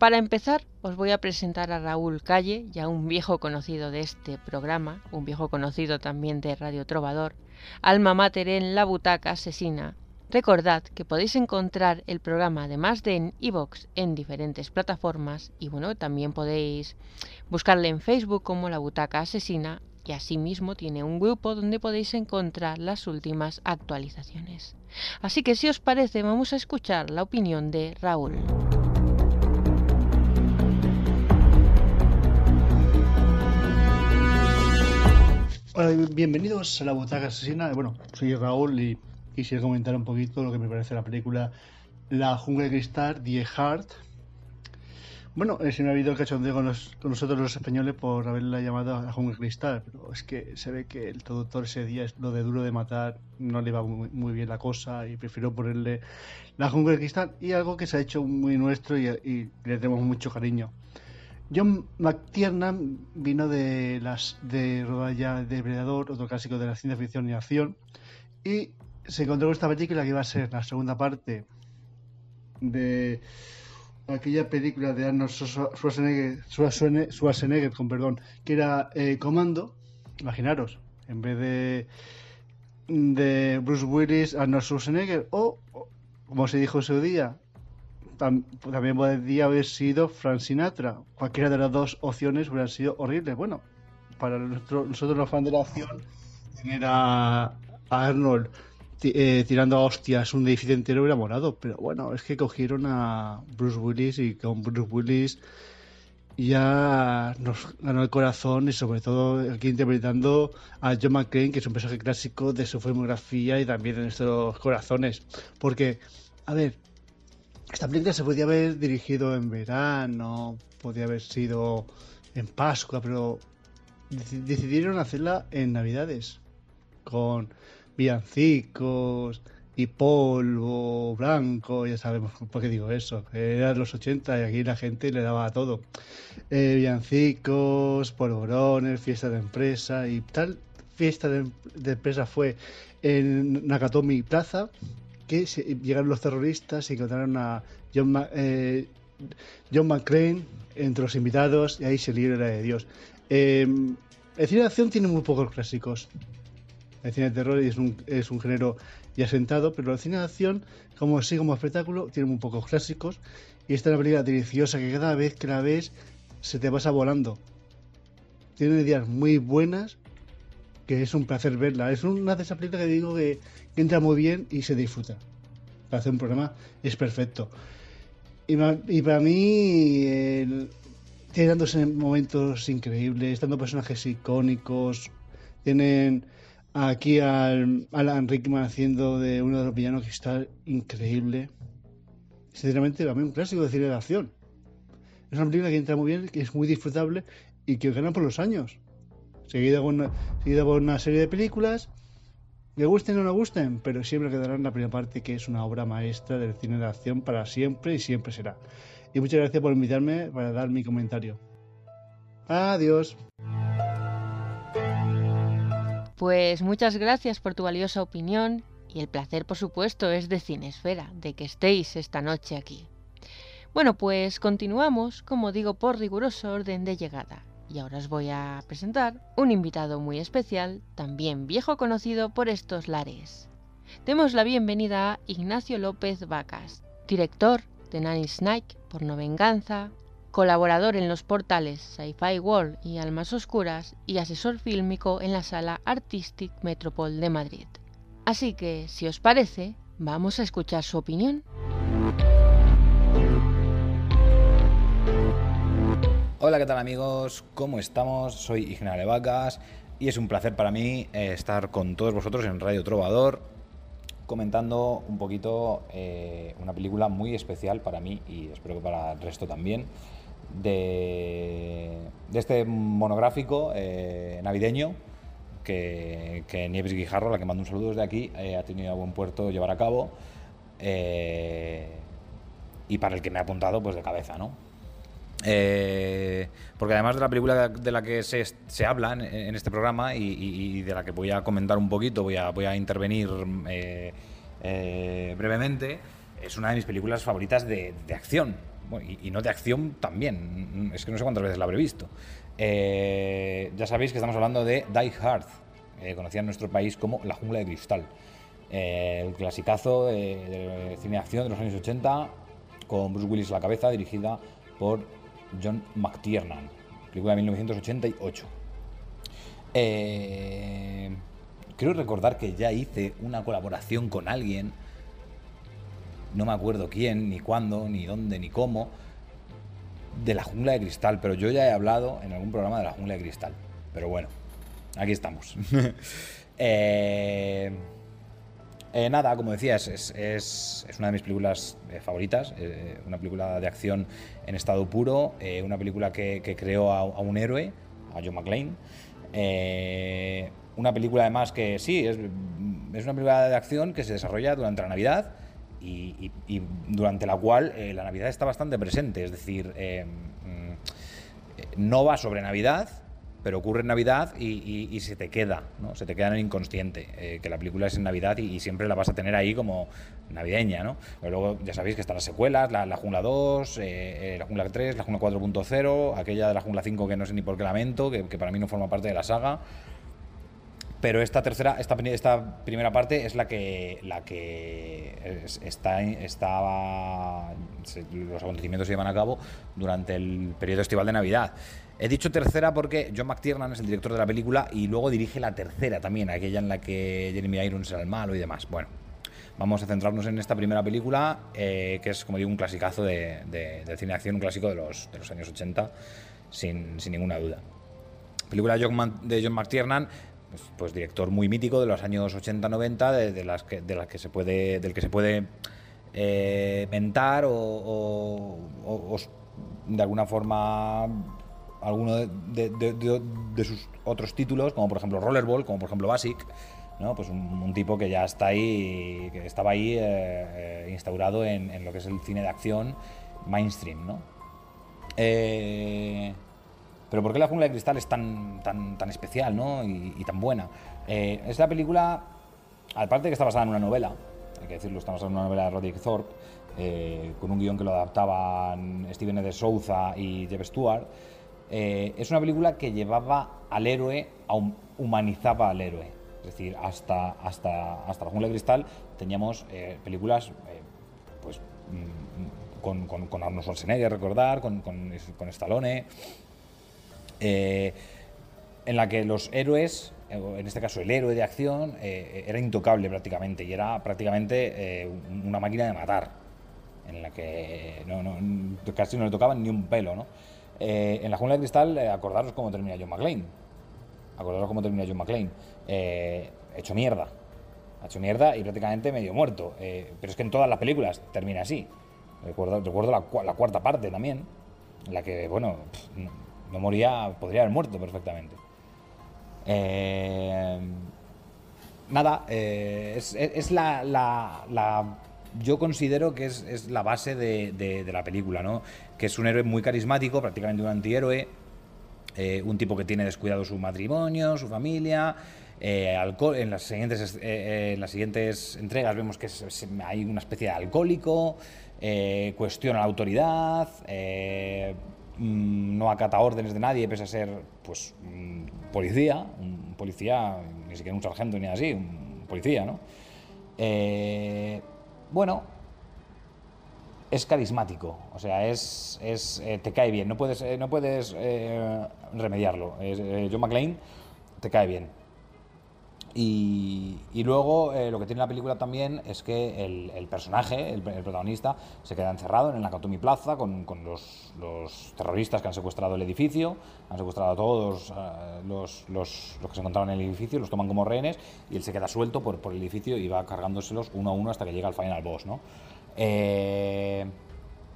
Para empezar, os voy a presentar a Raúl Calle, ya un viejo conocido de este programa, un viejo conocido también de Radio Trovador, alma mater en La Butaca Asesina, Recordad que podéis encontrar el programa además de en iVoox en diferentes plataformas y bueno, también podéis buscarle en Facebook como La Butaca Asesina y asimismo tiene un grupo donde podéis encontrar las últimas actualizaciones. Así que si os parece vamos a escuchar la opinión de Raúl. Hola, bienvenidos a la Butaca Asesina. Bueno, soy Raúl y quisiera comentar un poquito lo que me parece la película La Jungla de Cristal, Die Heart. Bueno, eh, se me ha habido el cachondeo con, con, nosotros los españoles por haberla llamado La Jungla de Cristal, pero es que se ve que el traductor ese día, lo de duro de matar, no le va muy, bien la cosa y prefiero ponerle La Jungla de Cristal y algo que se ha hecho muy nuestro y, le tenemos mucho cariño. John McTiernan vino de las de Rodalla Depredador, otro clásico de la ciencia ficción y acción, y se encontró con esta película que iba a ser la segunda parte de aquella película de Arnold Schwarzenegger, Schwarzenegger, con perdón, que era eh, Comando. Imaginaros, en vez de de Bruce Willis, Arnold Schwarzenegger, o, como se dijo ese día, también podría haber sido Frank Sinatra. Cualquiera de las dos opciones hubieran sido horribles. Bueno, para nosotros los fans de la acción, tener a Arnold eh, tirando a hostias un edificio entero hubiera morado. Pero bueno, es que cogieron a Bruce Willis y con Bruce Willis ya nos ganó el corazón y sobre todo aquí interpretando a John McClane, que es un personaje clásico de su filmografía y también de nuestros corazones. Porque, a ver, esta película se podía haber dirigido en verano, podía haber sido en Pascua, pero decidieron hacerla en Navidades. Con villancicos y polvo blanco, ya sabemos por qué digo eso, eran los 80 y aquí la gente le daba todo. Eh, villancicos, polvorones, fiesta de empresa y tal fiesta de, empresa fue en Nakatomi Plaza que llegaron los terroristas y encontraron a John, eh, John McClane entre los invitados y ahí se libre la de Dios. Eh, el cine de acción tiene muy pocos clásicos el cine de terror es un, es un género ya sentado, pero el cine de acción, como así como espectáculo, tiene muy pocos clásicos. Y esta es una película deliciosa que cada vez que la ves se te pasa volando. Tiene ideas muy buenas, que es un placer verla. Es una de esas películas que digo que, entra muy bien y se disfruta. Para hacer un programa es perfecto. Y, para mí, tiene dándose momentos increíbles, dando personajes icónicos, tienen Aquí al Alan Rickman haciendo de uno de los villanos que está increíble. Sinceramente, mí un clásico de cine de acción. Es una película que entra muy bien, que es muy disfrutable y que gana por los años. Seguida por una, por una serie de películas, le gusten o no gusten, pero siempre quedará en la primera parte que es una obra maestra del cine de acción para siempre y siempre será. Y muchas gracias por invitarme para dar mi comentario. Adiós. Pues muchas gracias por tu valiosa opinión y el placer, por supuesto, es de Cinesfera, de que estéis esta noche aquí. Bueno, pues continuamos, como digo, por riguroso orden de llegada. Y ahora os voy a presentar un invitado muy especial, también viejo conocido por estos lares. Demos la bienvenida a Ignacio López Vacas, director de Nanny Snake por No Venganza, colaborador en los portales Sci-Fi World y Almas Oscuras y asesor fílmico en la sala Artistic Metropol de Madrid. Así que, si os parece, vamos a escuchar su opinión. Hola, ¿qué tal amigos? ¿Cómo estamos? Soy Ignacio Levacas y es un placer para mí eh, estar con todos vosotros en Radio Trovador comentando un poquito eh, una película muy especial para mí y espero que para el resto también de, este monográfico eh, navideño que, Nieves Guijarro, la que mando un saludo desde aquí, ha tenido a buen puerto llevar a cabo y para el que me ha apuntado pues de cabeza, ¿no? Eh, porque además de la película de la que se, se habla en, este programa y, de la que voy a comentar un poquito, voy a, voy a intervenir eh, eh, brevemente, es una de mis películas favoritas de, acción. Y, no de acción también, es que no sé cuántas veces la habré visto. ya sabéis que estamos hablando de Die Hard, conocida en nuestro país como La Jungla de Cristal. el clasicazo de, cine de acción de los años 80, con Bruce Willis a la cabeza, dirigida por John McTiernan, película de 1988. Eh, creo recordar que ya hice una colaboración con alguien, no me acuerdo quién, ni cuándo, ni dónde, ni cómo, de la jungla de cristal, pero yo ya he hablado en algún programa de la jungla de cristal. Pero bueno, aquí estamos. [laughs] eh, eh, nada, como decía, es, una de mis películas eh, favoritas, eh, una película de acción en estado puro, una película que, creó a, un héroe, a John McClane. una película además que sí, es, una película de acción que se desarrolla durante la Navidad y, durante la cual la Navidad está bastante presente, es decir, mm, no va sobre Navidad, pero ocurre en Navidad y, se te queda, ¿no? Se te queda en el inconsciente, eh, que la película es en Navidad y, siempre la vas a tener ahí como navideña, ¿no? Pero luego ya sabéis que están las secuelas, la, Jungla 2, eh, eh, la Jungla 3, la Jungla 4.0, aquella de la Jungla 5 que no sé ni por qué lamento, que, que para mí no forma parte de la saga. Pero esta tercera, esta, primera parte es la que, la que está, estaba, los acontecimientos se llevan a cabo durante el periodo estival de Navidad. He dicho tercera porque John McTiernan es el director de la película y luego dirige la tercera también, aquella en la que Jeremy Irons era el malo y demás. Bueno, vamos a centrarnos en esta primera película, eh, que es, como digo, un clasicazo de, de, de un clásico de los, de los años 80, sin, sin ninguna duda. Película de John McTiernan pues, pues, director muy mítico de los años 80-90, de, las que, de las que se puede, del que se puede eh, mentar o, de alguna forma alguno de, sus otros títulos, como por ejemplo Rollerball, como por ejemplo Basic, ¿no? pues un, tipo que ya está ahí, que estaba ahí eh, eh, instaurado en, lo que es el cine de acción mainstream. ¿no? Eh, pero ¿por qué la jungla de cristal es tan, tan, tan especial ¿no? y, tan buena? Eh, es la película, aparte de que está basada en una novela, hay que decirlo, está basada en una novela de Roderick Thorpe, eh, con un guion que lo adaptaban Steven de Souza y Jeff Stewart, eh, es una película que llevaba al héroe, humanizaba al héroe. Es decir, hasta, hasta, hasta la jungla de cristal teníamos películas pues, mm, con, con, con, Arnold Schwarzenegger, recordar, con, con Stallone, eh, en la que los héroes, en este caso el héroe de acción, eh, era intocable prácticamente y era prácticamente eh, una máquina de matar, en la que casi no le tocaban ni un pelo. ¿no? en la jungla de cristal, acordaros cómo termina John McClane. Acordaros cómo termina John McClane. hecho mierda. Hecho mierda y prácticamente medio muerto. pero es que en todas las películas termina así. Recuerdo, la cuarta parte también, en la que, bueno, no moría, podría haber muerto perfectamente. Eh, nada, eh, es, la, Yo considero que es, la base de, la película, ¿no? Que es un héroe muy carismático, prácticamente un antihéroe. Eh, un tipo que tiene descuidado su matrimonio, su familia. en, las siguientes, en las siguientes entregas vemos que hay una especie de alcohólico, cuestiona la autoridad, Mm, no acata órdenes de nadie, pese a ser pues policía, un policía, ni siquiera un sargento ni así, un policía, ¿no? Eh, bueno, es carismático, o sea, es, es eh, te cae bien, no puedes, eh, no puedes eh, remediarlo. John McClane te cae bien. Y, luego lo que tiene la película también es que el, personaje, el, protagonista, se queda encerrado en el Nakatomi Plaza con, con los, terroristas que han secuestrado el edificio, han secuestrado a todos los, los, los, que se encontraban en el edificio, los toman como rehenes y él se queda suelto por, por el edificio y va cargándoselos uno a uno hasta que llega al final boss, ¿no? Eh,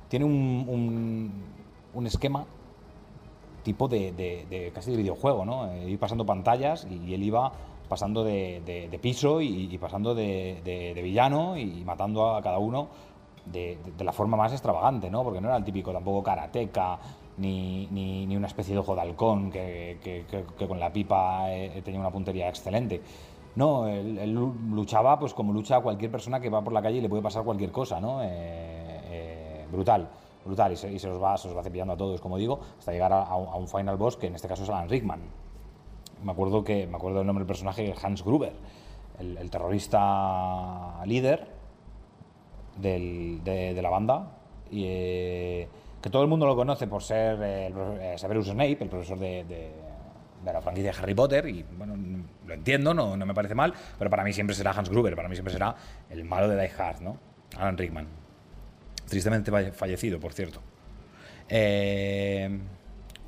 tiene un, un, esquema tipo de, casi de videojuego, ¿no? Eh, pasando pantallas y, él iba pasando de, piso y, pasando de, villano y matando a cada uno de, la forma más extravagante, ¿no? Porque no era el típico tampoco karateca ni, ni, una especie de ojo de halcón que, que, con la pipa eh, tenía una puntería excelente. No, él, luchaba pues como lucha cualquier persona que va por la calle y le puede pasar cualquier cosa, ¿no? Eh, eh, brutal, brutal, y se, los va, se los va cepillando a todos, como digo, hasta llegar a, un final boss que en este caso es Alan Rickman. Me acuerdo que me acuerdo del nombre del personaje Hans Gruber, el, terrorista líder de, la banda y eh, que todo el mundo lo conoce por ser Severus Snape, el profesor de de la franquicia de Harry Potter y bueno, lo entiendo, no, no me parece mal, pero para mí siempre será Hans Gruber, para mí siempre será el malo de Die Hard, ¿no? Alan Rickman. Tristemente fallecido, por cierto. Eh,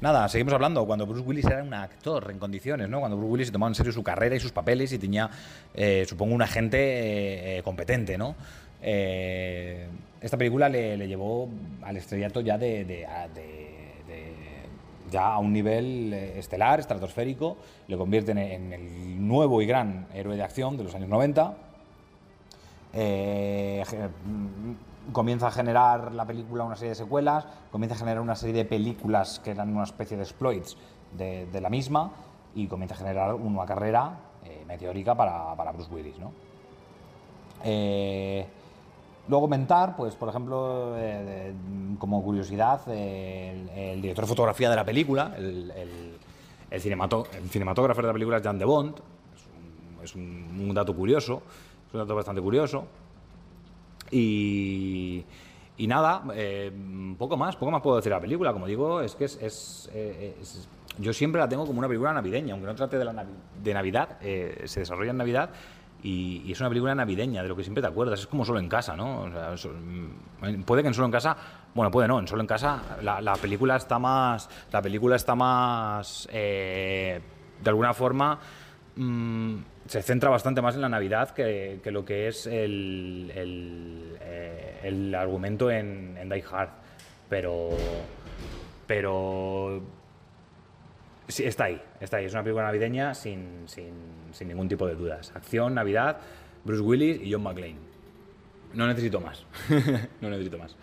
nada, seguimos hablando. Cuando Bruce Willis era un actor en condiciones, ¿no? Cuando Bruce Willis se tomaba en serio su carrera y sus papeles y tenía, eh, supongo, un agente eh, competente, ¿no? esta película le, llevó al estrellato ya de ya a un nivel eh, estelar, estratosférico, le convierten en el nuevo y gran héroe de acción de los años 90. Eh, comienza a generar la película una serie de secuelas, comienza a generar una serie de películas que eran una especie de exploits de, la misma y comienza a generar una carrera eh, meteórica para, para, Bruce Willis. ¿no? Luego mentar, pues por ejemplo, eh, como curiosidad, el, director de fotografía de la película, el, el, cinematógrafo de la película es Jan de Bond, es, un, dato curioso, es un dato bastante curioso. Y, nada, eh, poco más, poco más puedo decir de la película, como digo, es que es, eh, yo siempre la tengo como una película navideña, aunque no trate de, la de Navidad, se desarrolla en Navidad y, es una película navideña, de lo que siempre te acuerdas. Es como solo en casa, ¿no? Mm, puede que en solo en casa, bueno, puede no, en solo en casa la, película está más, la película está más, eh, de alguna forma, mm, se centra bastante más en la Navidad que, lo que es el, el, eh, argumento en, en Die Hard. Pero, pero Sí, está ahí, está ahí. Es una película navideña sin, ningún tipo de dudas. Acción, Navidad, Bruce Willis y John McClane. No necesito más. [laughs] no necesito más.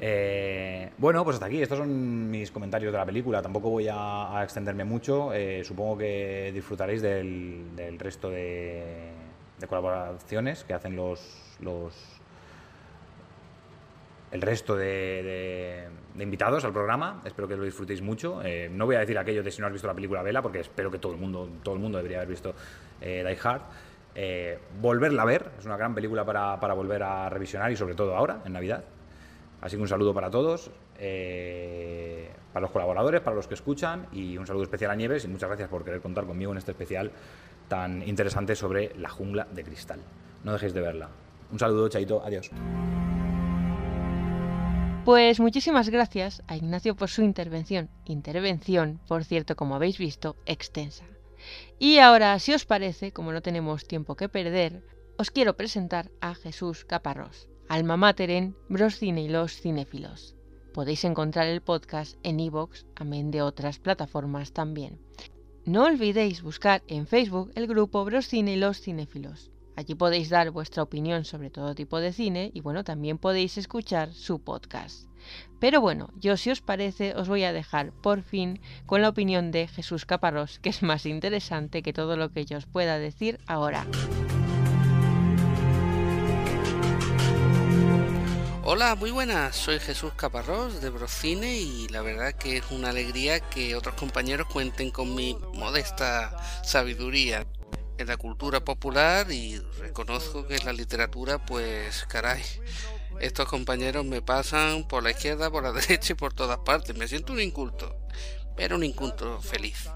Eh, bueno, pues hasta aquí. Estos son mis comentarios de la película. Tampoco voy a, extenderme mucho. Eh, supongo que disfrutaréis del, resto de, colaboraciones que hacen los, los el resto de, invitados al programa. Espero que lo disfrutéis mucho. Eh, no voy a decir aquello de si no has visto la película Vela, porque espero que todo el mundo, todo el mundo debería haber visto Die Hard. Volverla a ver, es una gran película para, volver a revisionar y sobre todo ahora, en Navidad. Así que un saludo para todos, para los colaboradores, para los que escuchan y un saludo especial a Nieves y muchas gracias por querer contar conmigo en este especial tan interesante sobre la jungla de cristal. No dejéis de verla. Un saludo, Chaito, adiós. Pues muchísimas gracias a Ignacio por su intervención. Intervención, por cierto, como habéis visto, extensa. Y ahora, si os parece, como no tenemos tiempo que perder, os quiero presentar a Jesús Caparrós, alma mater en Broscine y los cinéfilos. Podéis encontrar el podcast en iVoox, amén de otras plataformas también. No olvidéis buscar en Facebook el grupo Broscine y los cinéfilos. Allí podéis dar vuestra opinión sobre todo tipo de cine y bueno, también podéis escuchar su podcast. Pero bueno, yo si os parece os voy a dejar por fin con la opinión de Jesús Caparrós, que es más interesante que todo lo que yo os pueda decir ahora. Hola, muy buenas, soy Jesús Caparrós de Brocine y la verdad que es una alegría que otros compañeros cuenten con mi modesta sabiduría en la cultura popular y reconozco que en la literatura, pues caray, estos compañeros me pasan por la izquierda, por la [laughs] derecha y por todas partes. Me siento un inculto, pero un inculto feliz.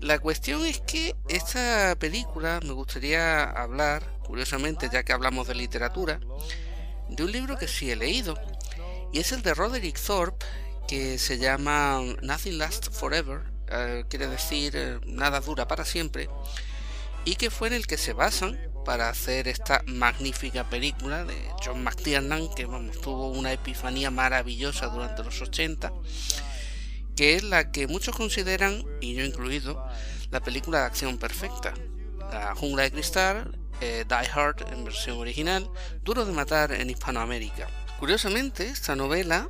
La cuestión es que esta película me gustaría hablar, curiosamente, ya que hablamos de literatura, de un libro que sí he leído, y es el de Roderick Thorpe, que se llama Nothing Lasts Forever, eh, quiere decir eh, nada dura para siempre, y que fue en el que se basan para hacer esta magnífica película de John McTiernan, que vamos, tuvo una epifanía maravillosa durante los 80, que es la que muchos consideran, y yo incluido, la película de acción perfecta. La jungla de cristal, eh, Die Hard en versión original, Duro de matar en Hispanoamérica. Curiosamente, esta novela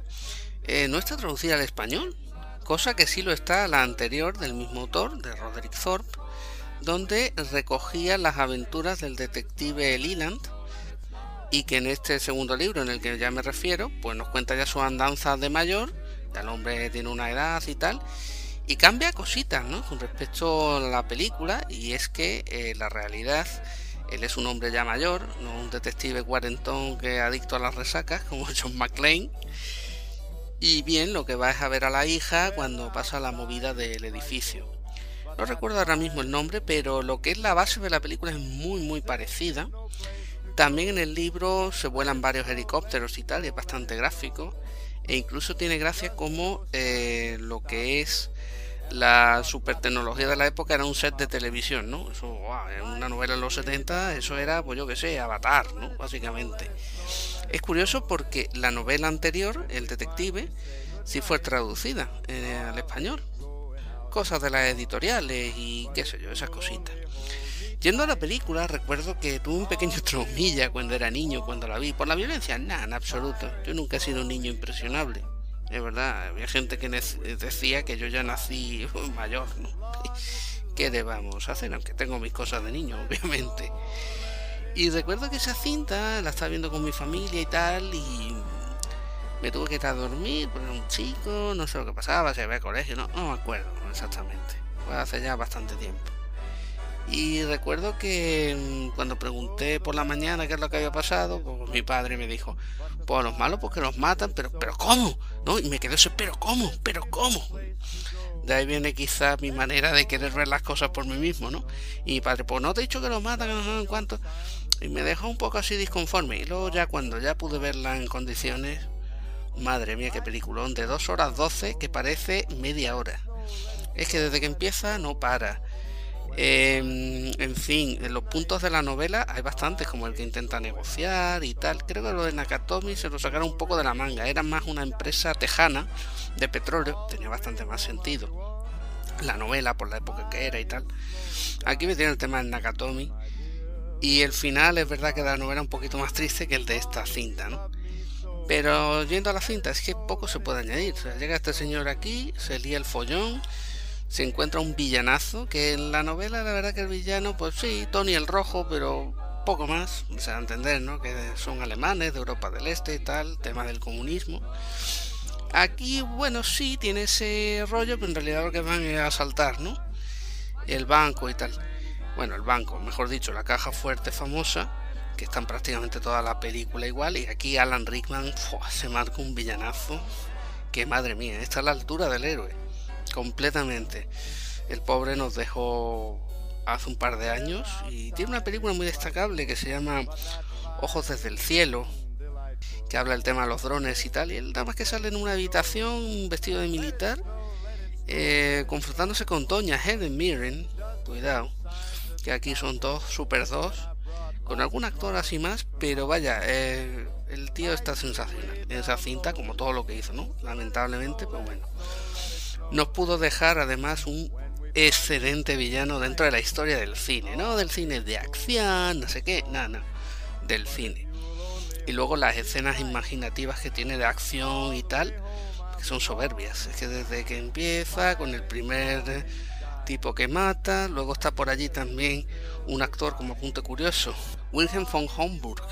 eh, no está traducida al español, cosa que sí lo está la anterior del mismo autor, de Roderick Thorpe, donde recogía las aventuras del detective Leland y que en este segundo libro en el que ya me refiero, pues nos cuenta ya su andanza de mayor, ya el hombre tiene una edad y tal, y cambia cositas, ¿no? Con respecto a la película, y es que eh, la realidad, él es un hombre ya mayor, no un detective cuarentón que adicto a las resacas, [laughs] como John McClane, y bien, lo que va es a ver a la hija cuando pasa la movida del edificio. No recuerdo ahora mismo el nombre, pero lo que es la base de la película es muy muy parecida. También en el libro se vuelan varios helicópteros y tal, y es bastante gráfico. E incluso tiene gracia como eh, lo que es la super tecnología de la época era un set de televisión, ¿no? Eso, en una novela en los 70, eso era, pues yo que sé, Avatar, ¿no? Básicamente. Es curioso porque la novela anterior, El Detective, sí fue traducida eh, al español, cosas de las editoriales y qué sé yo, esas cositas. Yendo a la película, recuerdo que tuve un pequeño [laughs] traumilla cuando era niño, cuando la vi. Por la violencia, nada, en absoluto. Yo nunca he sido un niño impresionable. Es verdad, había gente que decía que yo ya nací [laughs] mayor, ¿no? [laughs] ¿Qué debamos hacer? Aunque tengo mis cosas de niño, [laughs] obviamente. Y recuerdo que esa cinta la estaba viendo con mi familia y tal, y me tuve que ir a dormir, porque era un chico, no sé lo que pasaba, si había colegio, no, no me acuerdo exactamente. Fue hace ya bastante tiempo. Y recuerdo que mm, cuando pregunté por la mañana qué es lo que había pasado, pues mi padre me dijo, pues los malos porque los matan, pero, pero ¿cómo? ¿No? Y me quedé eso, pero ¿cómo? ¿Pero cómo? De ahí viene quizás mi manera de querer ver las cosas por mí mismo, ¿no? Y mi padre, pues no te he dicho que los matan, no sé en cuánto. Y me dejó un poco así disconforme. Y luego ya cuando ya pude verla en condiciones, Madre mía, qué peliculón, de 2 horas 12 que parece media hora. Es que desde que empieza no para. Em, en fin, en los puntos de la novela hay bastantes, como el que intenta negociar y tal. Creo que lo de Nakatomi se lo sacaron un poco de la manga. Era más una empresa tejana de petróleo, tenía bastante más sentido. La novela, por la época que era y tal. Aquí me tiene el tema del Nakatomi. Y el final es verdad que la novela un poquito más triste que el de esta cinta, ¿no? Pero yendo a la cinta, es que poco se puede añadir. llega este señor aquí, se lía el follón, se encuentra un villanazo, que en la novela la verdad que el villano, pues sí, Tony el Rojo, pero poco más, o sea, entender, ¿no? Que son alemanes de Europa del Este y tal, tema del comunismo. Aquí, bueno, sí, tiene ese rollo, pero en realidad lo que van es a asaltar, ¿no? El banco y tal. Bueno, el banco, mejor dicho, la caja fuerte famosa que están prácticamente toda la película igual. Y aquí Alan Rickman se marca un villanazo. Que madre mía, está a la altura del héroe. Completamente. El pobre nos dejó hace un par de años. Y tiene una película muy destacable que se llama Ojos desde el cielo. Que habla del tema de los drones y tal. Y él nada más que sale en una habitación vestido de militar. Eh, confrontándose con Tonya Helen Mirren. Cuidado. Que aquí son dos, super dos con algún actor así más, pero vaya, eh, el tío está sensacional en esa cinta, como todo lo que hizo, ¿no? Lamentablemente, pero bueno. Nos pudo dejar además un excelente villano dentro de la historia del cine, ¿no? Del cine de acción, no sé qué, nada, no, del cine. Y luego las escenas imaginativas que tiene de acción y tal, que son soberbias. Es que desde que empieza con el primer tipo que mata. Luego está por allí también un actor como punto curioso, Wilhelm von Homburg,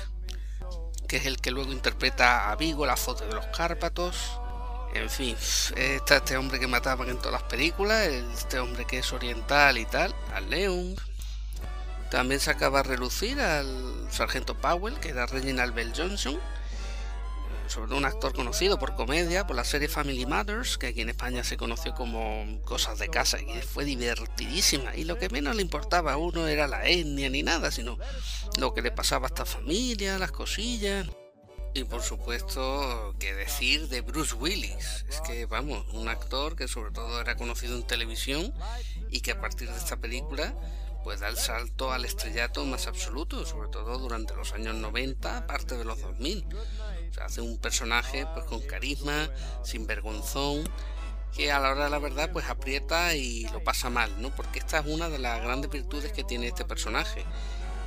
que es el que luego interpreta a Vigo, la foto de los Cárpatos. En fin, está este hombre que mataba en todas las películas, este hombre que es oriental y tal, al Leung. También se acaba de relucir al sargento Powell, que era Reginald Bell Johnson. sobre todo un actor conocido por comedia, por la serie Family Matters, que aquí en España se conoció como Cosas de Casa, y fue divertidísima. Y lo que menos le importaba a uno era la etnia ni nada, sino lo que le pasaba a esta familia, las cosillas. Y por supuesto, qué decir de Bruce Willis. Es que, vamos, un actor que sobre todo era conocido en televisión y que a partir de esta película pues da el salto al estrellato más absoluto, sobre todo durante los años 90, parte de los 2000. hace un personaje pues con carisma, sin vergonzón, que a la hora de la verdad pues aprieta y lo pasa mal, ¿no? Porque esta es una de las grandes virtudes que tiene este personaje.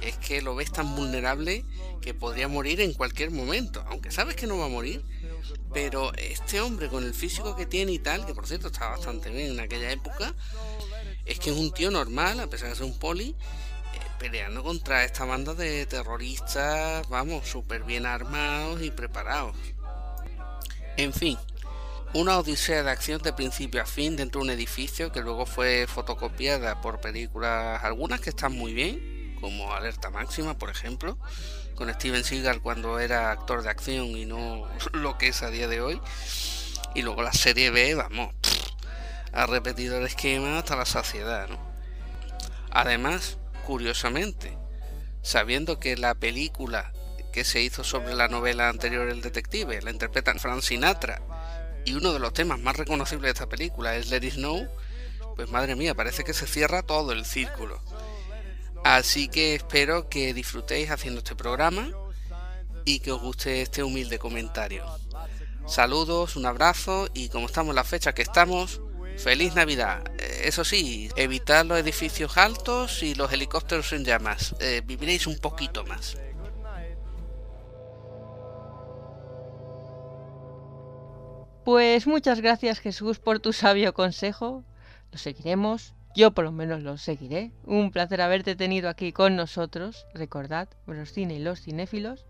Es que lo ves tan vulnerable que podría morir en cualquier momento, aunque sabes que no va a morir, pero este hombre con el físico que tiene y tal, que por cierto estaba bastante bien en aquella época, es que es un tío normal, a pesar de ser un poli, eh, peleando contra esta banda de terroristas, vamos, súper bien armados y preparados. En fin, una odisea de acción de principio a fin dentro de un edificio que luego fue fotocopiada por películas, algunas que están muy bien, como Alerta Máxima, por ejemplo, con Steven Seagal cuando era actor de acción y no [laughs] lo que es a día de hoy. Y luego la serie B, vamos, ha repetido el esquema hasta la saciedad. ¿no? Además, curiosamente, sabiendo que la película que se hizo sobre la novela anterior El Detective la interpretan Frank Sinatra y uno de los temas más reconocibles de esta película es Let It Snow, pues madre mía, parece que se cierra todo el círculo. Así que espero que disfrutéis haciendo este programa y que os guste este humilde comentario. Saludos, un abrazo y como estamos en la fecha que estamos, Feliz Navidad. Eh, eso sí, evitar los edificios altos y los helicópteros en llamas. Eh, viviréis un poquito más. Pues muchas gracias Jesús por tu sabio consejo. Lo seguiremos. Yo por lo menos lo seguiré. Un placer haberte tenido aquí con nosotros. Recordad, los cine y los cinéfilos.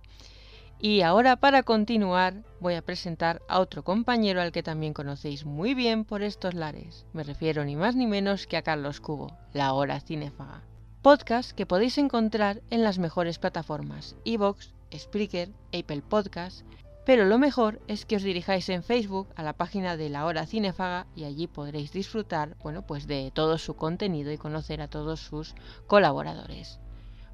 Y ahora para continuar voy a presentar a otro compañero al que también conocéis muy bien por estos lares. Me refiero ni más ni menos que a Carlos Cubo, La Hora Cinéfaga. Podcast que podéis encontrar en las mejores plataformas, Evox, Spreaker, Apple Podcast, pero lo mejor es que os dirijáis en Facebook a la página de La Hora Cinefaga y allí podréis disfrutar, bueno, pues de todo su contenido y conocer a todos sus colaboradores.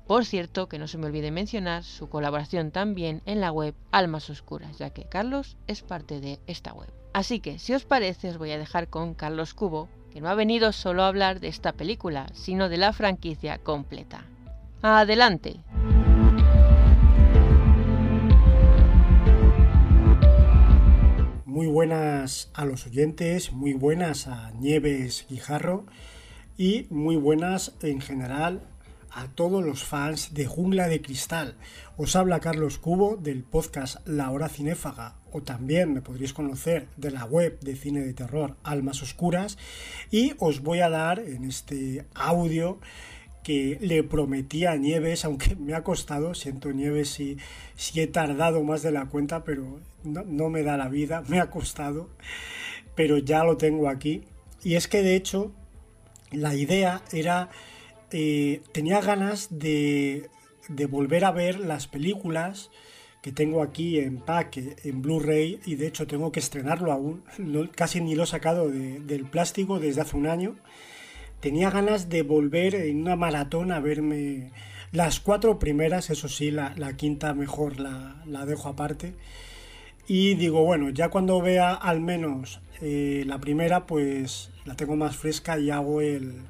Por cierto, que no se me olvide mencionar su colaboración también en la web Almas Oscuras, ya que Carlos es parte de esta web. Así que, si os parece, os voy a dejar con Carlos Cubo, que no ha venido solo a hablar de esta película, sino de la franquicia completa. Adelante. Muy buenas a los oyentes, muy buenas a Nieves Guijarro y muy buenas en general a todos los fans de Jungla de Cristal. Os habla Carlos Cubo del podcast La Hora Cinéfaga o también me podréis conocer de la web de cine de terror Almas Oscuras y os voy a dar en este audio que le prometí a Nieves, aunque me ha costado, siento Nieves si, si he tardado más de la cuenta, pero no, no me da la vida, [laughs] me ha costado, pero ya lo tengo aquí. Y es que de hecho la idea era eh, tenía ganas de, volver a ver las películas que tengo aquí en pack, en Blu-ray, y de hecho tengo que estrenarlo aún, [laughs] casi ni lo he sacado del plástico desde hace un año. Tenía ganas de volver en una maratón a verme las cuatro primeras, eso sí, la, quinta mejor la, dejo aparte. Y digo, bueno, ya cuando vea al menos eh, la primera, pues la tengo más fresca y hago el,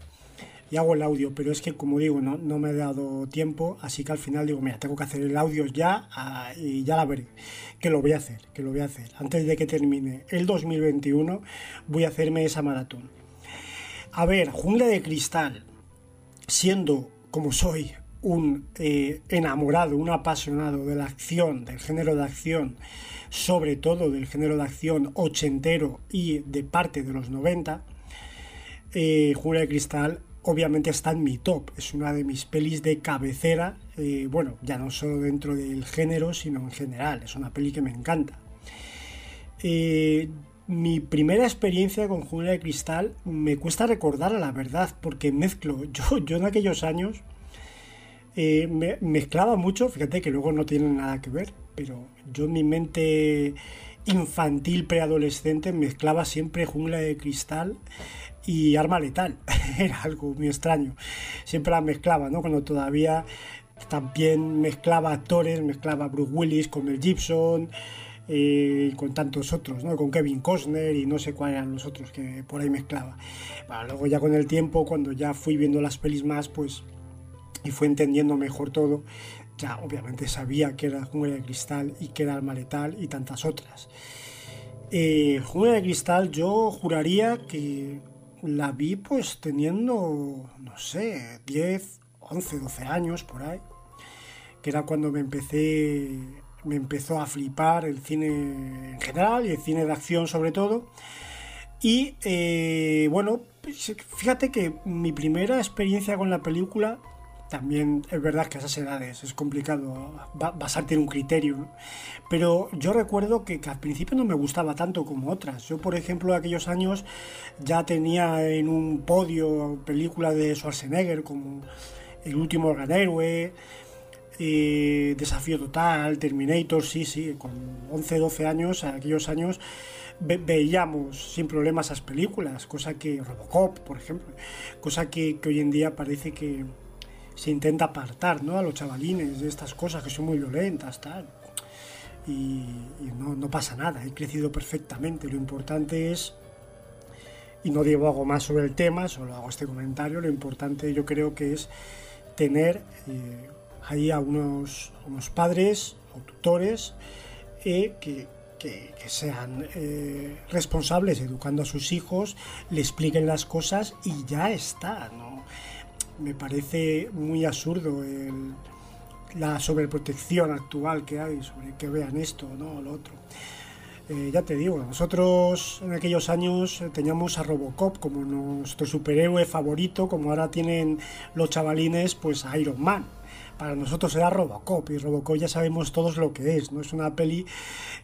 y hago el audio, pero es que como digo, no, no me he dado tiempo, así que al final digo, mira, tengo que hacer el audio ya ah, y ya la veré, que lo voy a hacer, que lo voy a hacer. Antes de que termine el 2021 voy a hacerme esa maratón. A ver, Jungla de Cristal, siendo como soy un eh, enamorado, un apasionado de la acción, del género de acción, sobre todo del género de acción ochentero y de parte de los 90, eh, Jungla de Cristal obviamente está en mi top. Es una de mis pelis de cabecera, eh, bueno, ya no solo dentro del género, sino en general. Es una peli que me encanta. Eh, mi primera experiencia con Jungla de Cristal me cuesta recordar a la verdad, porque mezclo, [laughs] yo, en aquellos años me, mezclaba mucho, fíjate que luego no tienen nada que ver, pero yo en mi mente infantil preadolescente mezclaba siempre jungla de cristal y arma letal. [laughs] Era algo muy extraño. Siempre la mezclaba, ¿no? Cuando todavía también mezclaba actores, mezclaba Bruce Willis con Mel Gibson eh, con tantos otros, ¿no? Con Kevin Costner y no sé cuáles eran los otros que por ahí mezclaba. Bueno, luego ya con el tiempo, cuando ya fui viendo las pelis más, pues y fue entendiendo mejor todo, ya obviamente sabía que era Jungla de Cristal y que era Alma Letal y tantas otras. Eh, de Cristal yo juraría que la vi pues teniendo, no sé, 10, 11, 12 años por ahí, que era cuando me empecé, me empezó a flipar el cine en general y el cine de acción sobre todo. Y eh, bueno, pues, fíjate que mi primera experiencia con la película también es verdad que a esas edades es complicado basarte en un criterio, ¿no? pero yo recuerdo que, que, al principio no me gustaba tanto como otras. Yo, por ejemplo, aquellos años ya tenía en un podio películas de Schwarzenegger como El último gran héroe, eh, Desafío Total, Terminator, sí, sí, con 11, 12 años, aquellos años ve veíamos sin problemas esas películas, cosa que Robocop, por ejemplo, cosa que, que hoy en día parece que se intenta apartar ¿no? a los chavalines de estas cosas que son muy violentas, tal. Y, no, pasa nada, he crecido perfectamente. Lo importante es, y no digo algo más sobre el tema, solo hago este comentario, lo importante yo creo que es tener eh, ahí a unos, unos, padres o tutores eh, que, que, que, sean eh, responsables educando a sus hijos, le expliquen las cosas y ya está, ¿no? Me parece muy absurdo la sobreprotección actual que hay sobre que vean esto o no lo otro. Eh, ya te digo, nosotros en aquellos años teníamos a Robocop como nuestro superhéroe favorito, como ahora tienen los chavalines, pues a Iron Man. Para nosotros era Robocop y Robocop ya sabemos todos lo que es, ¿no? Es una peli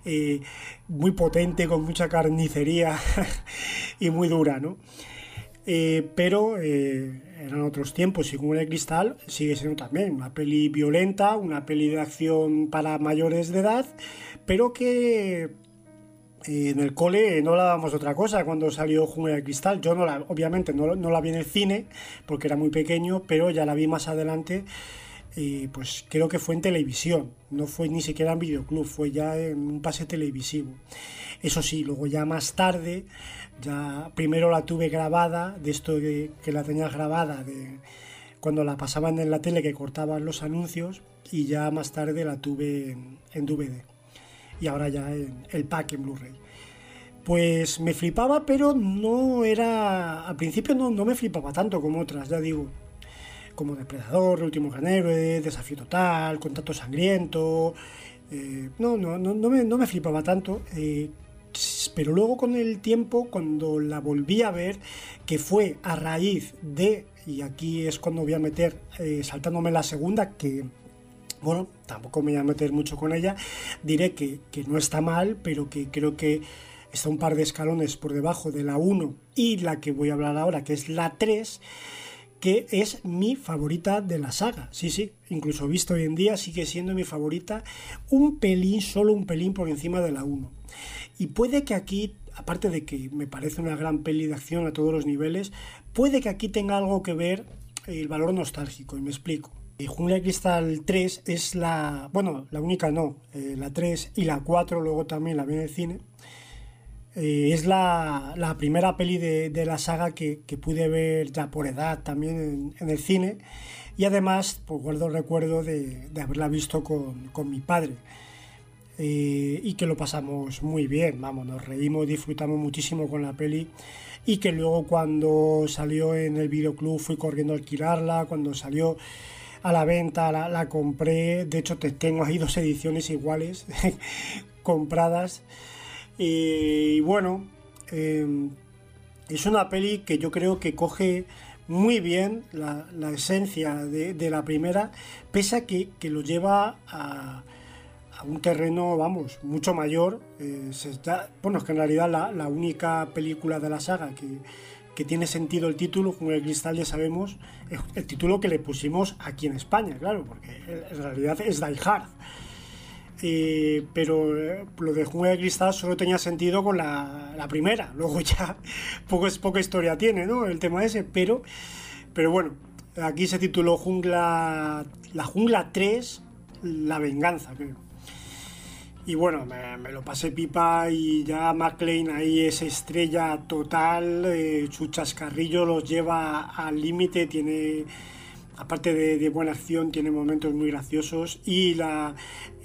eh, muy potente, con mucha carnicería [laughs] y muy dura, ¿no? Eh, pero eran otros tiempos y como el cristal sigue siendo también una peli violenta, una peli de acción para mayores de edad, pero que eh, en el cole no la damos otra cosa cuando salió Jungla de Cristal. Yo no la, obviamente no, no, la vi en el cine porque era muy pequeño, pero ya la vi más adelante. Pues creo que fue en televisión, no fue ni siquiera en videoclub, fue ya en un pase televisivo. Eso sí, luego ya más tarde ya primero la tuve grabada, de esto que, que la tenía grabada, de cuando la pasaban en la tele que cortaban los anuncios, y ya más tarde la tuve en, en DVD. Y ahora ya en el pack en Blu-ray. Pues me flipaba, pero no era. Al principio no, no me flipaba tanto como otras, ya digo como Depredador, Último Gran Héroe, Desafío Total, Contacto Sangriento. Eh, no, no, no, me, no me flipaba tanto. Eh, pero luego con el tiempo, cuando la volví a ver, que fue a raíz de, y aquí es cuando voy a meter, eh, saltándome la segunda, que bueno, tampoco me voy a meter mucho con ella, diré que, que, no está mal, pero que creo que está un par de escalones por debajo de la 1 y la que voy a hablar ahora, que es la 3 que es mi favorita de la saga. Sí, sí, incluso visto hoy en día sigue siendo mi favorita un pelín, solo un pelín por encima de la 1. Y puede que aquí, aparte de que me parece una gran peli de acción a todos los niveles, puede que aquí tenga algo que ver el valor nostálgico, y me explico. Y Jungla de Cristal 3 es la, bueno, la única no, eh, la 3 y la 4 luego también la vi en el cine. Eh, es la, primera peli de, la saga que, pude ver ya por edad también en, el cine. Y además pues guardo el recuerdo de, haberla visto con, mi padre. Eh, y que lo pasamos muy bien, vamos, nos reímos, disfrutamos muchísimo con la peli. Y que luego cuando salió en el videoclub fui corriendo a alquilarla, cuando salió a la venta la, la compré, de hecho te tengo ahí dos ediciones iguales [laughs] compradas y bueno, eh, es una peli que yo creo que coge muy bien la, esencia de, la primera, pese a que, que lo lleva a, un terreno, vamos, mucho mayor. Eh, se está, bueno, es que en realidad la, la, única película de la saga que, que tiene sentido el título, Jungla de Cristal ya sabemos, el título que le pusimos aquí en España, claro, porque en realidad es Die Hard. Eh, pero eh, lo de Jungla de Cristal solo tenía sentido con la, primera, [laughs] luego ya poco, poca historia tiene, ¿no? El tema ese, pero, pero bueno, aquí se tituló Jungla, la Jungla 3, La Venganza, creo. Y bueno, me, lo pasé pipa y ya McLean ahí es estrella total, eh, su chascarrillo los lleva al límite, tiene, aparte de, de, buena acción, tiene momentos muy graciosos y la,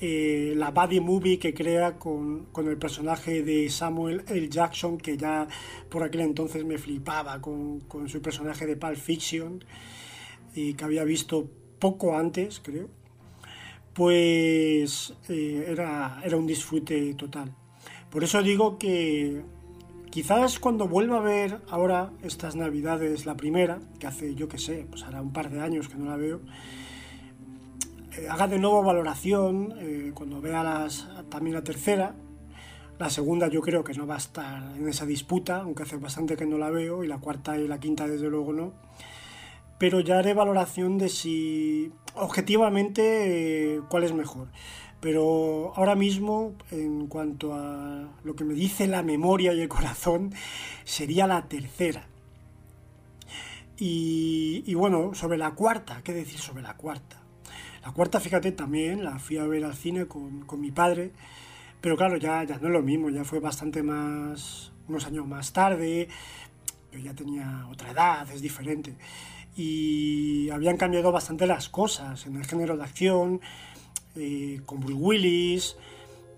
eh, la buddy movie que crea con, con, el personaje de Samuel L. Jackson, que ya por aquel entonces me flipaba con, con su personaje de Pulp Fiction y que había visto poco antes, creo pues eh, era, era un disfrute total. Por eso digo que quizás cuando vuelva a ver ahora estas navidades, la primera, que hace yo que sé, pues hará un par de años que no la veo, eh, haga de nuevo valoración eh, cuando vea las, también la tercera. La segunda yo creo que no va a estar en esa disputa, aunque hace bastante que no la veo, y la cuarta y la quinta desde luego no pero ya haré valoración de si objetivamente eh, cuál es mejor. Pero ahora mismo, en cuanto a lo que me dice la memoria y el corazón, sería la tercera. Y, bueno, sobre la cuarta, ¿qué decir sobre la cuarta? La cuarta, fíjate, también la fui a ver al cine con, con mi padre, pero claro, ya, ya no es lo mismo, ya fue bastante más, unos años más tarde, yo ya tenía otra edad, es diferente y habían cambiado bastante las cosas en el género de acción, eh, con Bruce Willis.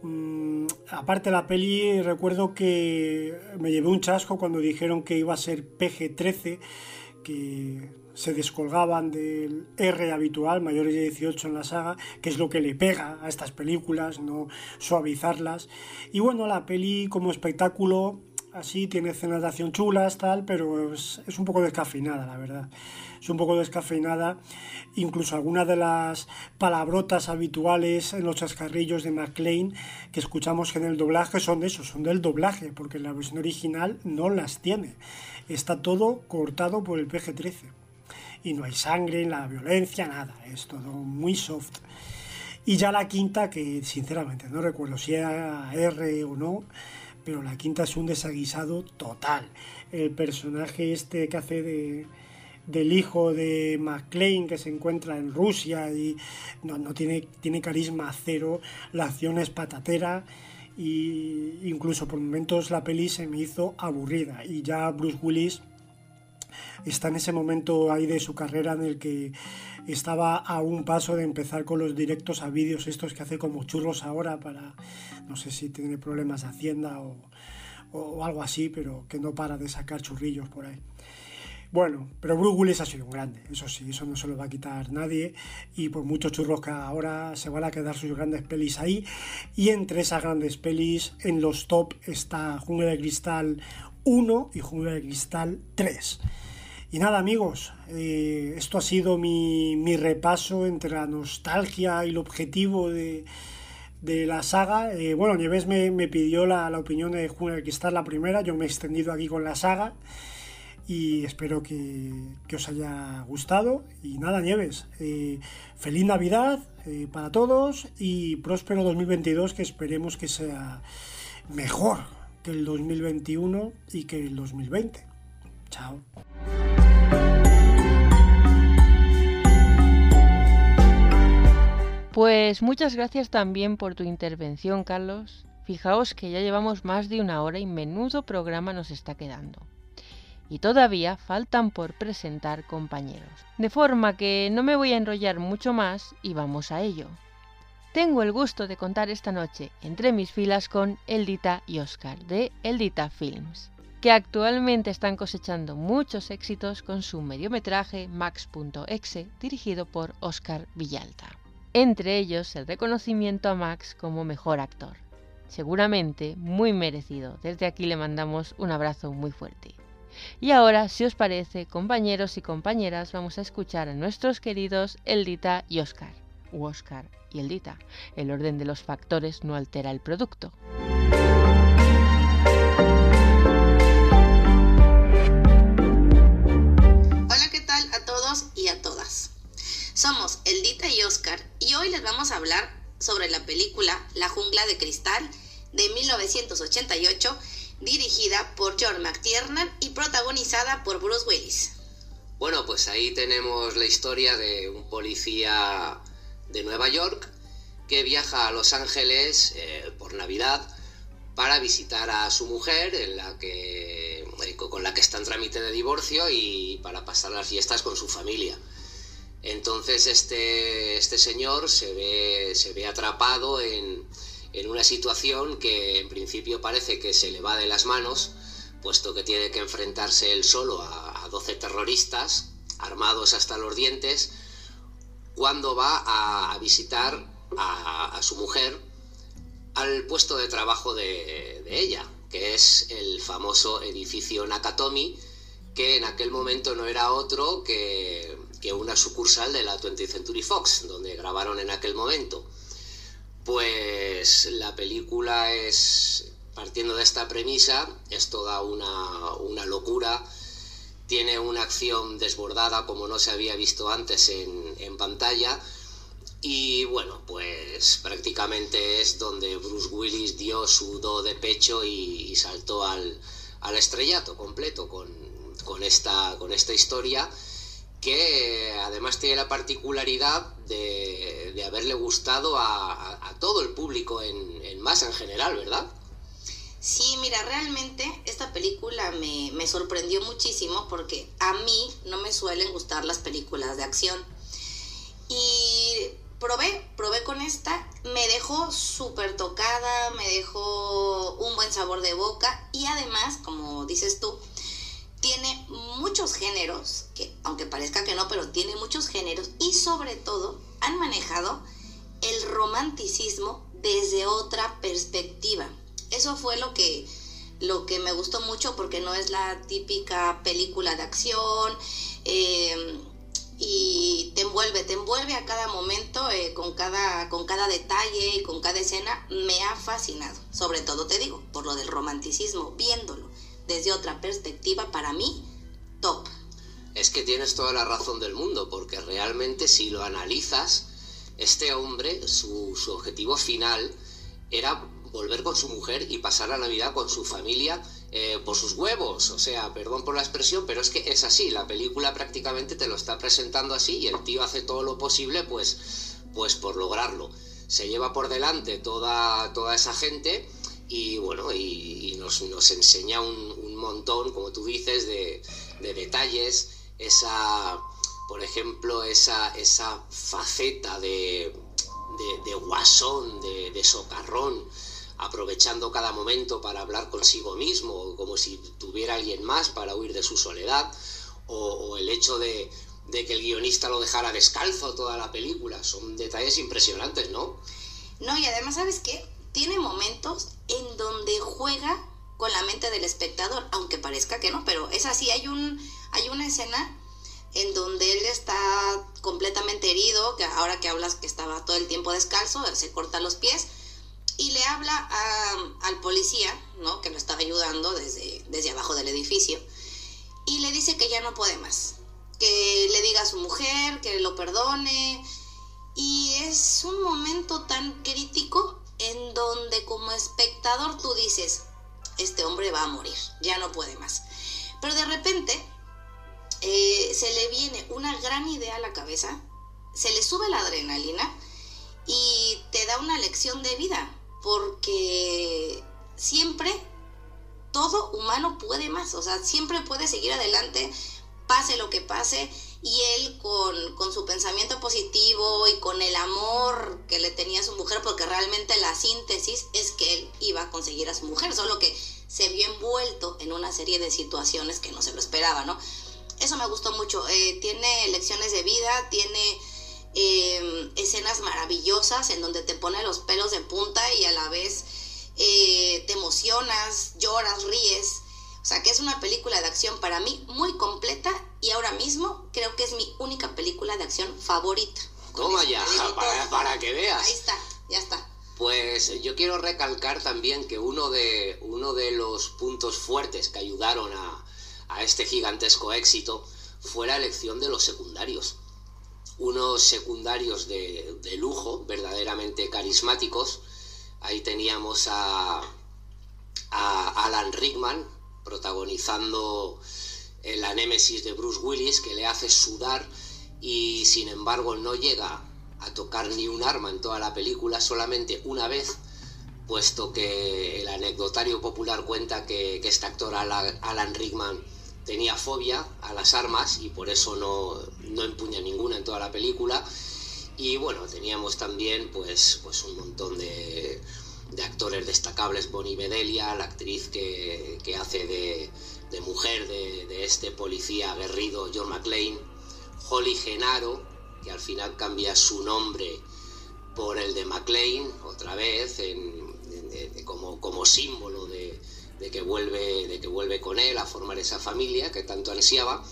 Mm, aparte la peli, recuerdo que me llevé un chasco cuando dijeron que iba a ser PG-13, que se descolgaban del R habitual, mayores de 18 en la saga, que es lo que le pega a estas películas, no suavizarlas. Y bueno, la peli como espectáculo así, tiene escenas de acción chulas, tal, pero es, un poco descafeinada, la verdad. Es un poco descafeinada. Incluso algunas de las palabrotas habituales en los chascarrillos de McLean que escuchamos en el doblaje son de eso, son del doblaje, porque la versión original no las tiene. Está todo cortado por el PG-13. Y no hay sangre, la violencia, nada. Es todo muy soft. Y ya la quinta, que sinceramente no recuerdo si era R o no, pero la quinta es un desaguisado total. El personaje este que hace de, del hijo de McLean que se encuentra en Rusia y no, no tiene, tiene carisma cero, la acción es patatera y incluso por momentos la peli se me hizo aburrida y ya Bruce Willis está en ese momento ahí de su carrera en el que estaba a un paso de empezar con los directos a vídeos estos que hace como churros ahora para, no sé si tiene problemas de hacienda o, o algo así, pero que no para de sacar churrillos por ahí. Bueno, pero Bruce Willis ha sido un grande, eso sí, eso no se lo va a quitar nadie y por muchos churros que ahora se van a quedar sus grandes pelis ahí y entre esas grandes pelis en los top está Jungla de Cristal 1 y Jungla de Cristal 3. Y nada amigos, eh, esto ha sido mi, repaso entre la nostalgia y el objetivo de, la saga. Eh, bueno, Nieves me, me pidió la, opinión de de Cristal la primera, yo me he extendido aquí con la saga y espero que, os haya gustado. Y nada, Nieves, eh, feliz Navidad para todos y próspero 2022 que esperemos que sea mejor que el 2021 y que el 2020. Chao. Pues muchas gracias también por tu intervención, Carlos. Fijaos que ya llevamos más de una hora y menudo programa nos está quedando. Y todavía faltan por presentar compañeros. De forma que no me voy a enrollar mucho más y vamos a ello. Tengo el gusto de contar esta noche entre mis filas con Eldita y Oscar de Eldita Films, que actualmente están cosechando muchos éxitos con su mediometraje Max.exe dirigido por Oscar Villalta entre ellos el reconocimiento a Max como mejor actor. Seguramente muy merecido. Desde aquí le mandamos un abrazo muy fuerte. Y ahora, si os parece, compañeros y compañeras, vamos a escuchar a nuestros queridos Eldita y Oscar. U Oscar y Eldita. El orden de los factores no altera el producto. Lupita y Oscar y hoy les vamos a hablar sobre la película La jungla de cristal de 1988 dirigida por John McTiernan y protagonizada por Bruce Willis. Bueno, pues ahí tenemos la historia de un policía de Nueva York que viaja a Los Ángeles eh, por Navidad para visitar a su mujer, en la que, eh, con la que está en trámite de divorcio y para pasar las fiestas con su familia. Entonces este, este señor se ve, se ve atrapado en, en una situación que en principio parece que se le va de las manos, puesto que tiene que enfrentarse él solo a, a 12 terroristas, armados hasta los dientes, cuando va a, visitar a, su mujer al puesto de trabajo de, ella, que es el famoso edificio Nakatomi, que en aquel momento no era otro que, que una sucursal de la 20th Century Fox, donde grabaron en aquel momento. Pues la película es, partiendo de esta premisa, es toda una, una locura, tiene una acción desbordada como no se había visto antes en, en pantalla, y bueno, pues prácticamente es donde Bruce Willis dio su do de pecho y, y saltó al, al, estrellato completo con, con, esta, con esta historia que además tiene la particularidad de, de haberle gustado a, a, todo el público en, en masa en general, ¿verdad? Sí, mira, realmente esta película me, me sorprendió muchísimo porque a mí no me suelen gustar las películas de acción. Y probé, probé con esta, me dejó súper tocada, me dejó un buen sabor de boca y además, como dices tú, tiene muchos géneros, que aunque parezca que no, pero tiene muchos géneros y sobre todo han manejado el romanticismo desde otra perspectiva. Eso fue lo que, lo que me gustó mucho porque no es la típica película de acción. Eh, y te envuelve, te envuelve a cada momento, eh, con, cada, con cada detalle y con cada escena, me ha fascinado. Sobre todo te digo, por lo del romanticismo, viéndolo desde otra perspectiva, para mí, top. Es que tienes toda la razón del mundo, porque realmente si lo analizas, este hombre, su, su objetivo final era volver con su mujer y pasar la Navidad con su familia eh, por sus huevos. O sea, perdón por la expresión, pero es que es así. La película prácticamente te lo está presentando así y el tío hace todo lo posible, pues, pues por lograrlo. Se lleva por delante toda, toda esa gente y bueno, y, nos, nos, enseña un, montón, como tú dices, de, de detalles. Esa, por ejemplo, esa, esa faceta de, de, de guasón, de, de socarrón aprovechando cada momento para hablar consigo mismo, como si tuviera alguien más para huir de su soledad, o, o el hecho de, de, que el guionista lo dejara descalzo toda la película. Son detalles impresionantes, ¿no? No, y además, ¿sabes qué? Tiene momentos en donde juega con la mente del espectador, aunque parezca que no, pero es así, hay, un, hay una escena en donde él está completamente herido, que ahora que hablas que estaba todo el tiempo descalzo, se corta los pies, y le habla al policía, ¿no? Que lo estaba ayudando desde, desde abajo del edificio, y le dice que ya no puede más, que le diga a su mujer, que lo perdone, y es un momento tan crítico en donde como espectador tú dices, este hombre va a morir, ya no puede más. Pero de repente eh, se le viene una gran idea a la cabeza, se le sube la adrenalina y te da una lección de vida, porque siempre todo humano puede más, o sea, siempre puede seguir adelante, pase lo que pase, y él con, con, su pensamiento positivo y con el amor que le tenía a su mujer, porque realmente la síntesis es que él iba a conseguir a su mujer, solo que se vio envuelto en una serie de situaciones que no se lo esperaba, ¿no? Eso me gustó mucho, eh, tiene lecciones de vida, tiene eh, escenas maravillosas en donde te pone los pelos de punta y a la vez eh, te emocionas, lloras, ríes. O sea que es una película de acción para mí muy completa y ahora mismo creo que es mi única película de acción favorita. Toma ya, para, para, que veas. Ahí está, ya está. Pues yo quiero recalcar también que uno de, uno de los puntos fuertes que ayudaron a, a este gigantesco éxito fue la elección de los secundarios unos secundarios de, de lujo, verdaderamente carismáticos. Ahí teníamos a, a Alan Rickman protagonizando la némesis de Bruce Willis que le hace sudar y sin embargo no llega a tocar ni un arma en toda la película, solamente una vez, puesto que el anecdotario popular cuenta que, este actor Alan, Rickman tenía fobia a las armas y por eso no, no empuña ninguna en toda la película. Y bueno, teníamos también pues, pues un montón de, de actores destacables, Bonnie Bedelia, la actriz que, hace de, de mujer de, de, este policía aguerrido John McClane, Holly Genaro, que al final cambia su nombre por el de McLean, otra vez, como, como símbolo de, que vuelve, de que vuelve con él a formar esa familia que tanto ansiaba.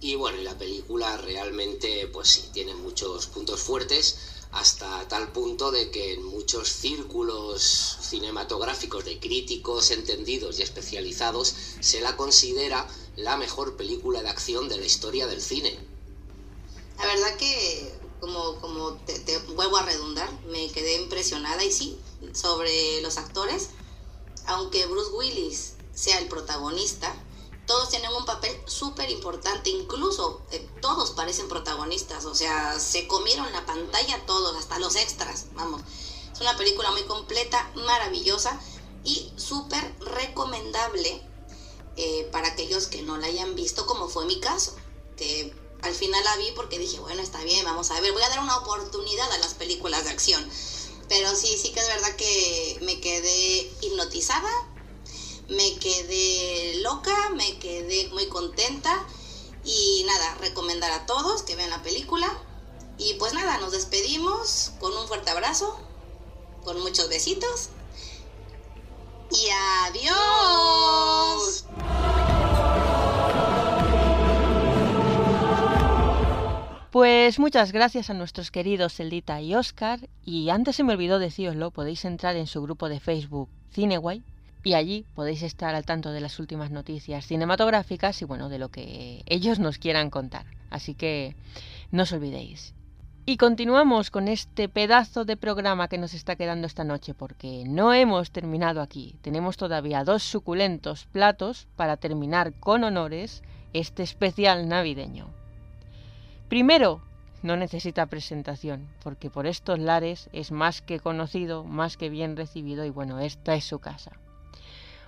Y bueno, la película realmente, pues sí, tiene muchos puntos fuertes, hasta tal punto de que en muchos círculos cinematográficos de críticos entendidos y especializados se la considera la mejor película de acción de la historia del cine. La verdad que, como, como te, vuelvo a redundar, me quedé impresionada y sí, sobre los actores, aunque Bruce Willis sea el protagonista, todos tienen un papel súper importante, incluso eh, todos parecen protagonistas, o sea, se comieron la pantalla todos, hasta los extras, vamos. Es una película muy completa, maravillosa y súper recomendable eh, para aquellos que no la hayan visto, como fue mi caso, que al final la vi porque dije, bueno, está bien, vamos a ver, voy a dar una oportunidad a las películas de acción. Pero sí, sí que es verdad que me quedé hipnotizada, me quedé loca, me quedé muy contenta y nada, recomendar a todos que vean la película. Y pues nada, nos despedimos con un fuerte abrazo, con muchos besitos y adiós. Pues muchas gracias a nuestros queridos Eldita y Oscar. Y antes se me olvidó deciroslo, podéis entrar en su grupo de Facebook Cineway y allí podéis estar al tanto de las últimas noticias cinematográficas y bueno, de lo que ellos nos quieran contar. Así que no os olvidéis. Y continuamos con este pedazo de programa que nos está quedando esta noche porque no hemos terminado aquí. Tenemos todavía dos suculentos platos para terminar con honores este especial navideño. Primero, no necesita presentación, porque por estos lares es más que conocido, más que bien recibido y bueno, esta es su casa.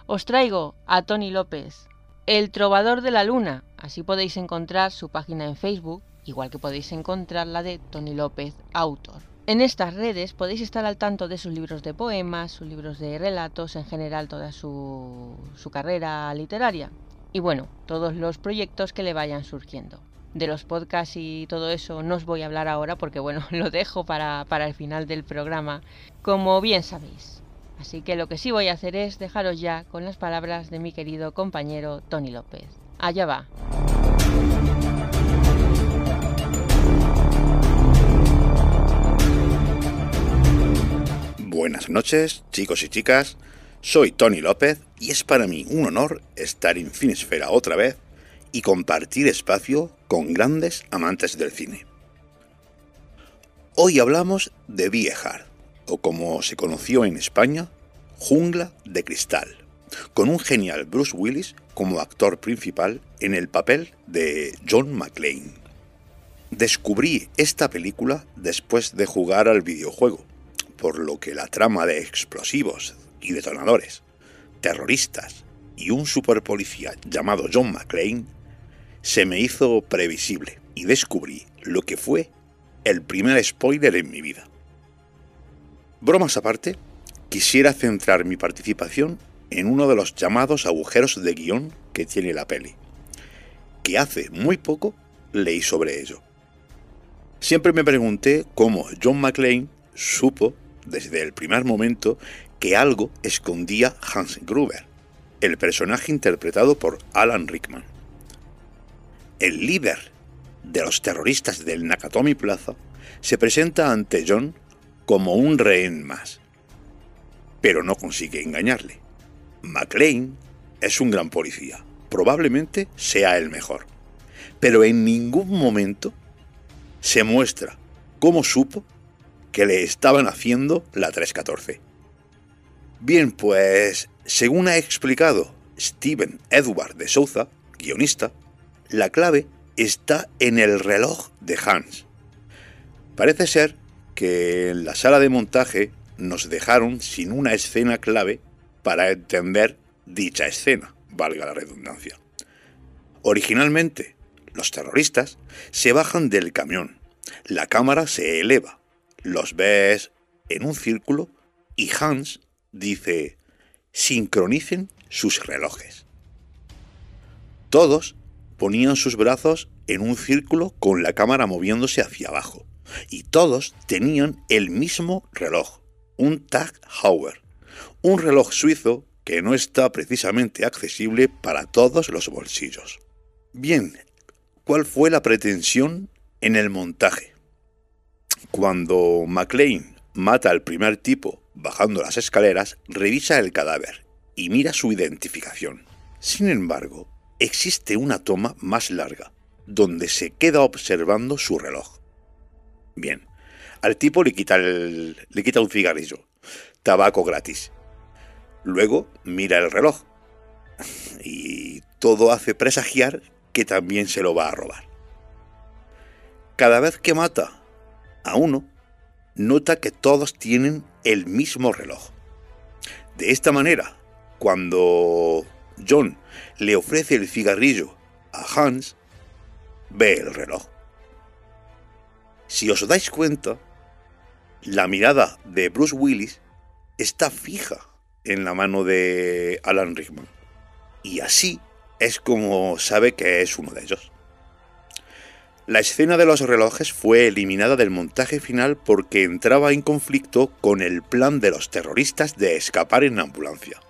Os traigo a Tony López, el trovador de la luna, así podéis encontrar su página en Facebook, igual que podéis encontrar la de Tony López, autor. En estas redes podéis estar al tanto de sus libros de poemas, sus libros de relatos, en general toda su, carrera literaria y bueno, todos los proyectos que le vayan surgiendo de los podcasts y todo eso no os voy a hablar ahora porque bueno, [laughs] lo dejo para, para el final del programa, como bien sabéis. Así que lo que sí voy a hacer es dejaros ya con las palabras de mi querido compañero Tony López. Allá va. Buenas noches, chicos y chicas. Soy Tony López y es para mí un honor estar en Finesfera otra vez y compartir espacio con grandes amantes del cine. Hoy hablamos de Viejar, o como se conoció en España, Jungla de Cristal, con un genial Bruce Willis como actor principal en el papel de John McClane. Descubrí esta película después de jugar al videojuego, por lo que la trama de explosivos y detonadores, terroristas y un superpolicía llamado John McClane se me hizo previsible y descubrí lo que fue el primer spoiler en mi vida. Bromas aparte, quisiera centrar mi participación en uno de los llamados agujeros de guion que tiene la peli, que hace muy poco leí sobre ello. Siempre me pregunté cómo John McClane supo desde el primer momento que algo escondía Hans Gruber, el personaje interpretado por Alan Rickman el líder de los terroristas del Nakatomi Plaza, se presenta ante John como un rehén más. Pero no consigue engañarle. McLean es un gran policía, probablemente sea el mejor, pero en ningún momento se muestra cómo supo que le estaban haciendo la 314. Bien, pues, según ha explicado Steven Edward de Souza, guionista, la clave está en el reloj de Hans. Parece ser que en la sala de montaje nos dejaron sin una escena clave para entender dicha escena, valga la redundancia. Originalmente, los terroristas se bajan del camión, la cámara se eleva, los ves en un círculo y Hans dice, sincronicen sus relojes. Todos ponían sus brazos en un círculo con la cámara moviéndose hacia abajo, y todos tenían el mismo reloj, un Tag Heuer, un reloj suizo que no está precisamente accesible para todos los bolsillos. Bien, ¿cuál fue la pretensión en el montaje? Cuando McLean mata al primer tipo bajando las escaleras, revisa el cadáver y mira su identificación. Sin embargo, existe una toma más larga, donde se queda observando su reloj. Bien, al tipo le quita, el, le quita un cigarrillo, tabaco gratis. Luego mira el reloj [laughs] y todo hace presagiar que también se lo va a robar. Cada vez que mata a uno, nota que todos tienen el mismo reloj. De esta manera, cuando John le ofrece el cigarrillo a Hans, ve el reloj. Si os dais cuenta, la mirada de Bruce Willis está fija en la mano de Alan Rickman. Y así es como sabe que es uno de ellos. La escena de los relojes fue eliminada del montaje final porque entraba en conflicto con el plan de los terroristas de escapar en ambulancia.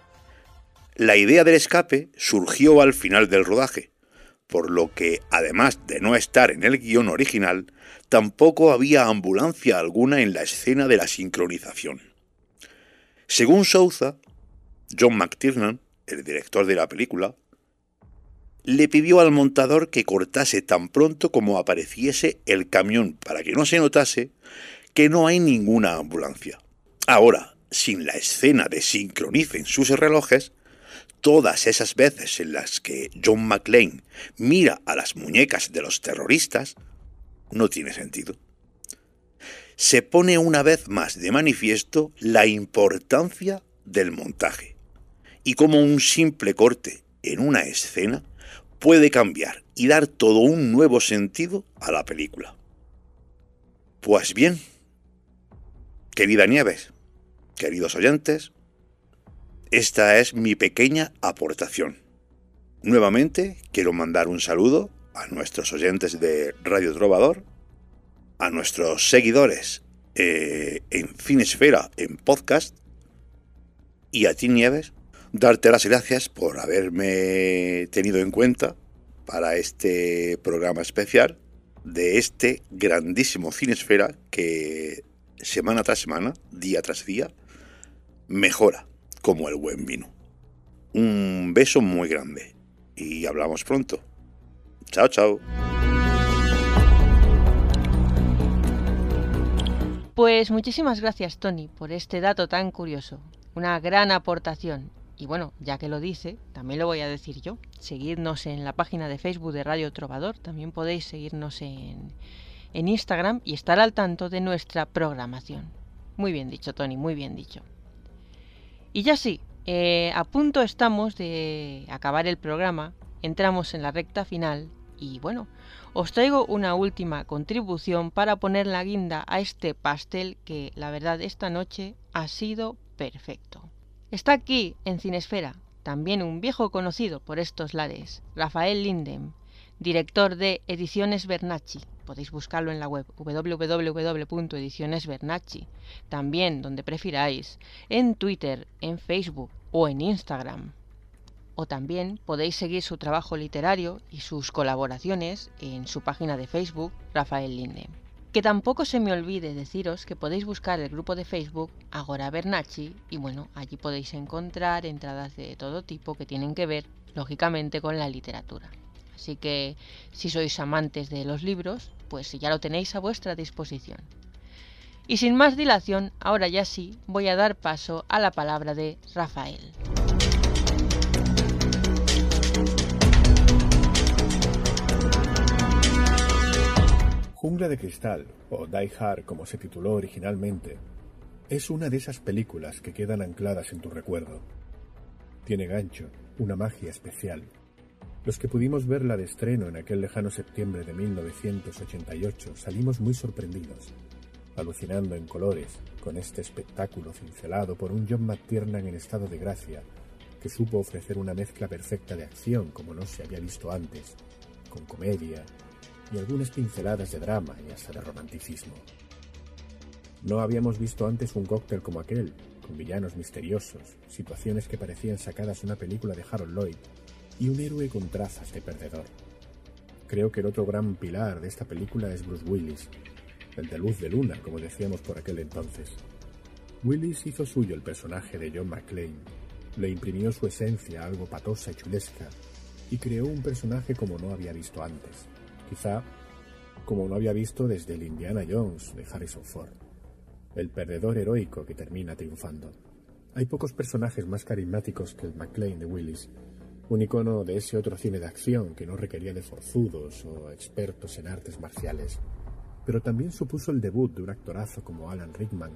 La idea del escape surgió al final del rodaje, por lo que, además de no estar en el guion original, tampoco había ambulancia alguna en la escena de la sincronización. Según Souza, John McTiernan, el director de la película, le pidió al montador que cortase tan pronto como apareciese el camión para que no se notase que no hay ninguna ambulancia. Ahora, sin la escena de sincronicen sus relojes, todas esas veces en las que John McClane mira a las muñecas de los terroristas, no tiene sentido. Se pone una vez más de manifiesto la importancia del montaje y como un simple corte en una escena puede cambiar y dar todo un nuevo sentido a la película. Pues bien, querida Nieves, queridos oyentes, esta es mi pequeña aportación. Nuevamente quiero mandar un saludo a nuestros oyentes de Radio Trovador, a nuestros seguidores eh, en Cinesfera en podcast y a ti Nieves darte las gracias por haberme tenido en cuenta para este programa especial de este grandísimo Cinesfera que semana tras semana, día tras día, mejora como el buen vino. Un beso muy grande y hablamos pronto. Chao, chao. Pues muchísimas gracias Tony por este dato tan curioso. Una gran aportación y bueno, ya que lo dice, también lo voy a decir yo. Seguidnos en la página de Facebook de Radio Trovador. También podéis seguirnos en, en Instagram y estar al tanto de nuestra programación. Muy bien dicho, Tony, muy bien dicho. Y ya sí, eh, a punto estamos de acabar el programa. Entramos en la recta final y bueno, os traigo una última contribución para poner la guinda a este pastel que la verdad esta noche ha sido perfecto. Está aquí, en Cinesfera, también un viejo conocido por estos lares, Rafael Lindem, director de Ediciones Bernacci. Podéis buscarlo en la web www.edicionesbernacci, también donde prefiráis, en Twitter, en Facebook o en Instagram. O también podéis seguir su trabajo literario y sus colaboraciones en su página de Facebook, Rafael Lindem. Que tampoco se me olvide deciros que podéis buscar el grupo de Facebook Agora Bernacci y bueno, allí podéis encontrar entradas de todo tipo que tienen que ver, lógicamente, con la literatura. Así que si sois amantes de los libros, pues ya lo tenéis a vuestra disposición. Y sin más dilación, ahora ya sí voy a dar paso a la palabra de Rafael. Jungla de Cristal, o Die Hard como se tituló originalmente, es una de esas películas que quedan ancladas en tu recuerdo. Tiene gancho, una magia especial. Los que pudimos verla de estreno en aquel lejano septiembre de 1988 salimos muy sorprendidos, alucinando en colores con este espectáculo cincelado por un John McTiernan en estado de gracia que supo ofrecer una mezcla perfecta de acción como no se había visto antes, con comedia, y algunas pinceladas de drama y hasta de romanticismo. No habíamos visto antes un cóctel como aquel, con villanos misteriosos, situaciones que parecían sacadas de una película de Harold Lloyd y un héroe con trazas de perdedor. Creo que el otro gran pilar de esta película es Bruce Willis, el de luz de luna, como decíamos por aquel entonces. Willis hizo suyo el personaje de John McClane, le imprimió su esencia algo patosa y chulesca, y creó un personaje como no había visto antes quizá como no había visto desde el Indiana Jones de Harrison Ford, el perdedor heroico que termina triunfando. Hay pocos personajes más carismáticos que el McLean de Willis, un icono de ese otro cine de acción que no requería de forzudos o expertos en artes marciales, pero también supuso el debut de un actorazo como Alan Rickman,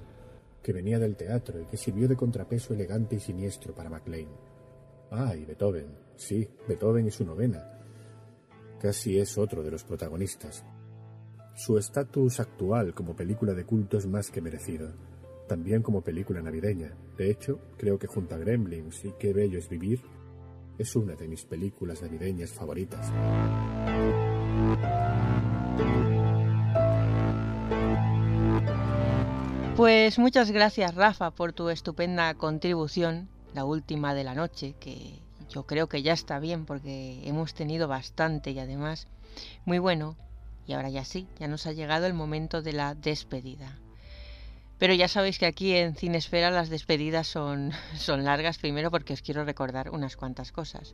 que venía del teatro y que sirvió de contrapeso elegante y siniestro para McLean. Ah, y Beethoven, sí, Beethoven y su novena, casi es otro de los protagonistas. Su estatus actual como película de culto es más que merecido, también como película navideña. De hecho, creo que junto a Gremlins y Qué bello es vivir, es una de mis películas navideñas favoritas. Pues muchas gracias Rafa por tu estupenda contribución, la última de la noche, que yo creo que ya está bien porque hemos tenido bastante y además muy bueno. Y ahora ya sí, ya nos ha llegado el momento de la despedida. Pero ya sabéis que aquí en Cinesfera las despedidas son, [laughs] son largas, primero porque os quiero recordar unas cuantas cosas.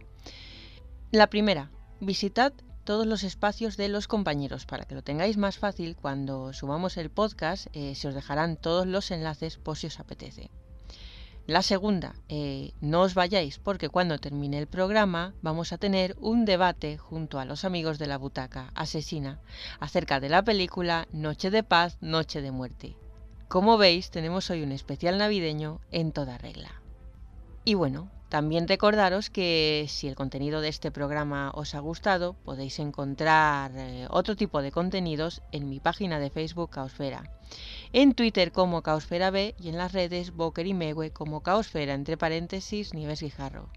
La primera, visitad todos los espacios de los compañeros para que lo tengáis más fácil cuando subamos el podcast eh, se os dejarán todos los enlaces por si os apetece. La segunda, eh, no os vayáis porque cuando termine el programa vamos a tener un debate junto a los amigos de la butaca asesina acerca de la película Noche de Paz, Noche de Muerte. Como veis, tenemos hoy un especial navideño en toda regla. Y bueno, también recordaros que si el contenido de este programa os ha gustado, podéis encontrar eh, otro tipo de contenidos en mi página de Facebook Caosfera, en Twitter como Caosfera B y en las redes Boker y Mewe como Caosfera entre paréntesis Nieves Guijarro.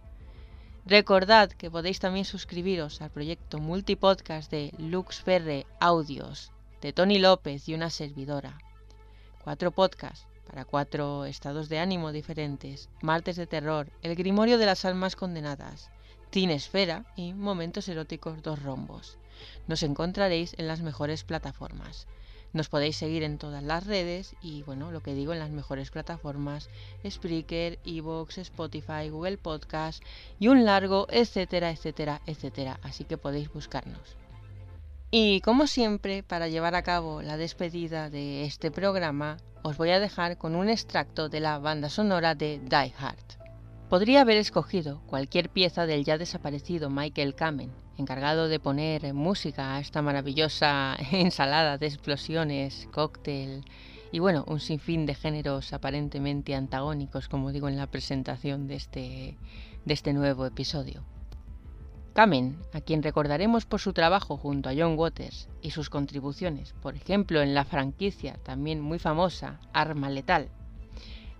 Recordad que podéis también suscribiros al proyecto multipodcast de Lux Ferre Audios de Tony López y una servidora. Cuatro podcasts para cuatro estados de ánimo diferentes, martes de terror, el grimorio de las almas condenadas, Esfera y momentos eróticos dos rombos. Nos encontraréis en las mejores plataformas. Nos podéis seguir en todas las redes y bueno, lo que digo en las mejores plataformas, Spreaker, Evox, Spotify, Google Podcast y un largo, etcétera, etcétera, etcétera. Así que podéis buscarnos. Y como siempre, para llevar a cabo la despedida de este programa, os voy a dejar con un extracto de la banda sonora de Die Hard. Podría haber escogido cualquier pieza del ya desaparecido Michael Kamen, encargado de poner música a esta maravillosa [laughs] ensalada de explosiones, cóctel y bueno, un sinfín de géneros aparentemente antagónicos, como digo en la presentación de este, de este nuevo episodio. Kamen, a quien recordaremos por su trabajo junto a John Waters y sus contribuciones, por ejemplo en la franquicia también muy famosa Arma Letal.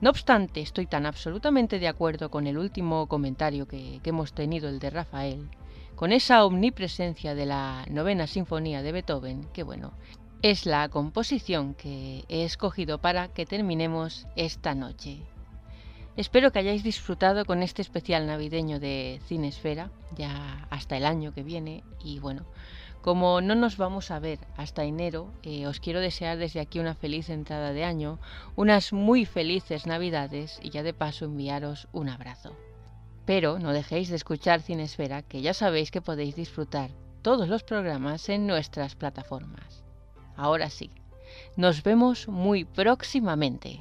No obstante, estoy tan absolutamente de acuerdo con el último comentario que, que hemos tenido, el de Rafael, con esa omnipresencia de la novena sinfonía de Beethoven, que bueno, es la composición que he escogido para que terminemos esta noche. Espero que hayáis disfrutado con este especial navideño de Cinesfera, ya hasta el año que viene. Y bueno, como no nos vamos a ver hasta enero, eh, os quiero desear desde aquí una feliz entrada de año, unas muy felices navidades y ya de paso enviaros un abrazo. Pero no dejéis de escuchar Cinesfera, que ya sabéis que podéis disfrutar todos los programas en nuestras plataformas. Ahora sí, nos vemos muy próximamente.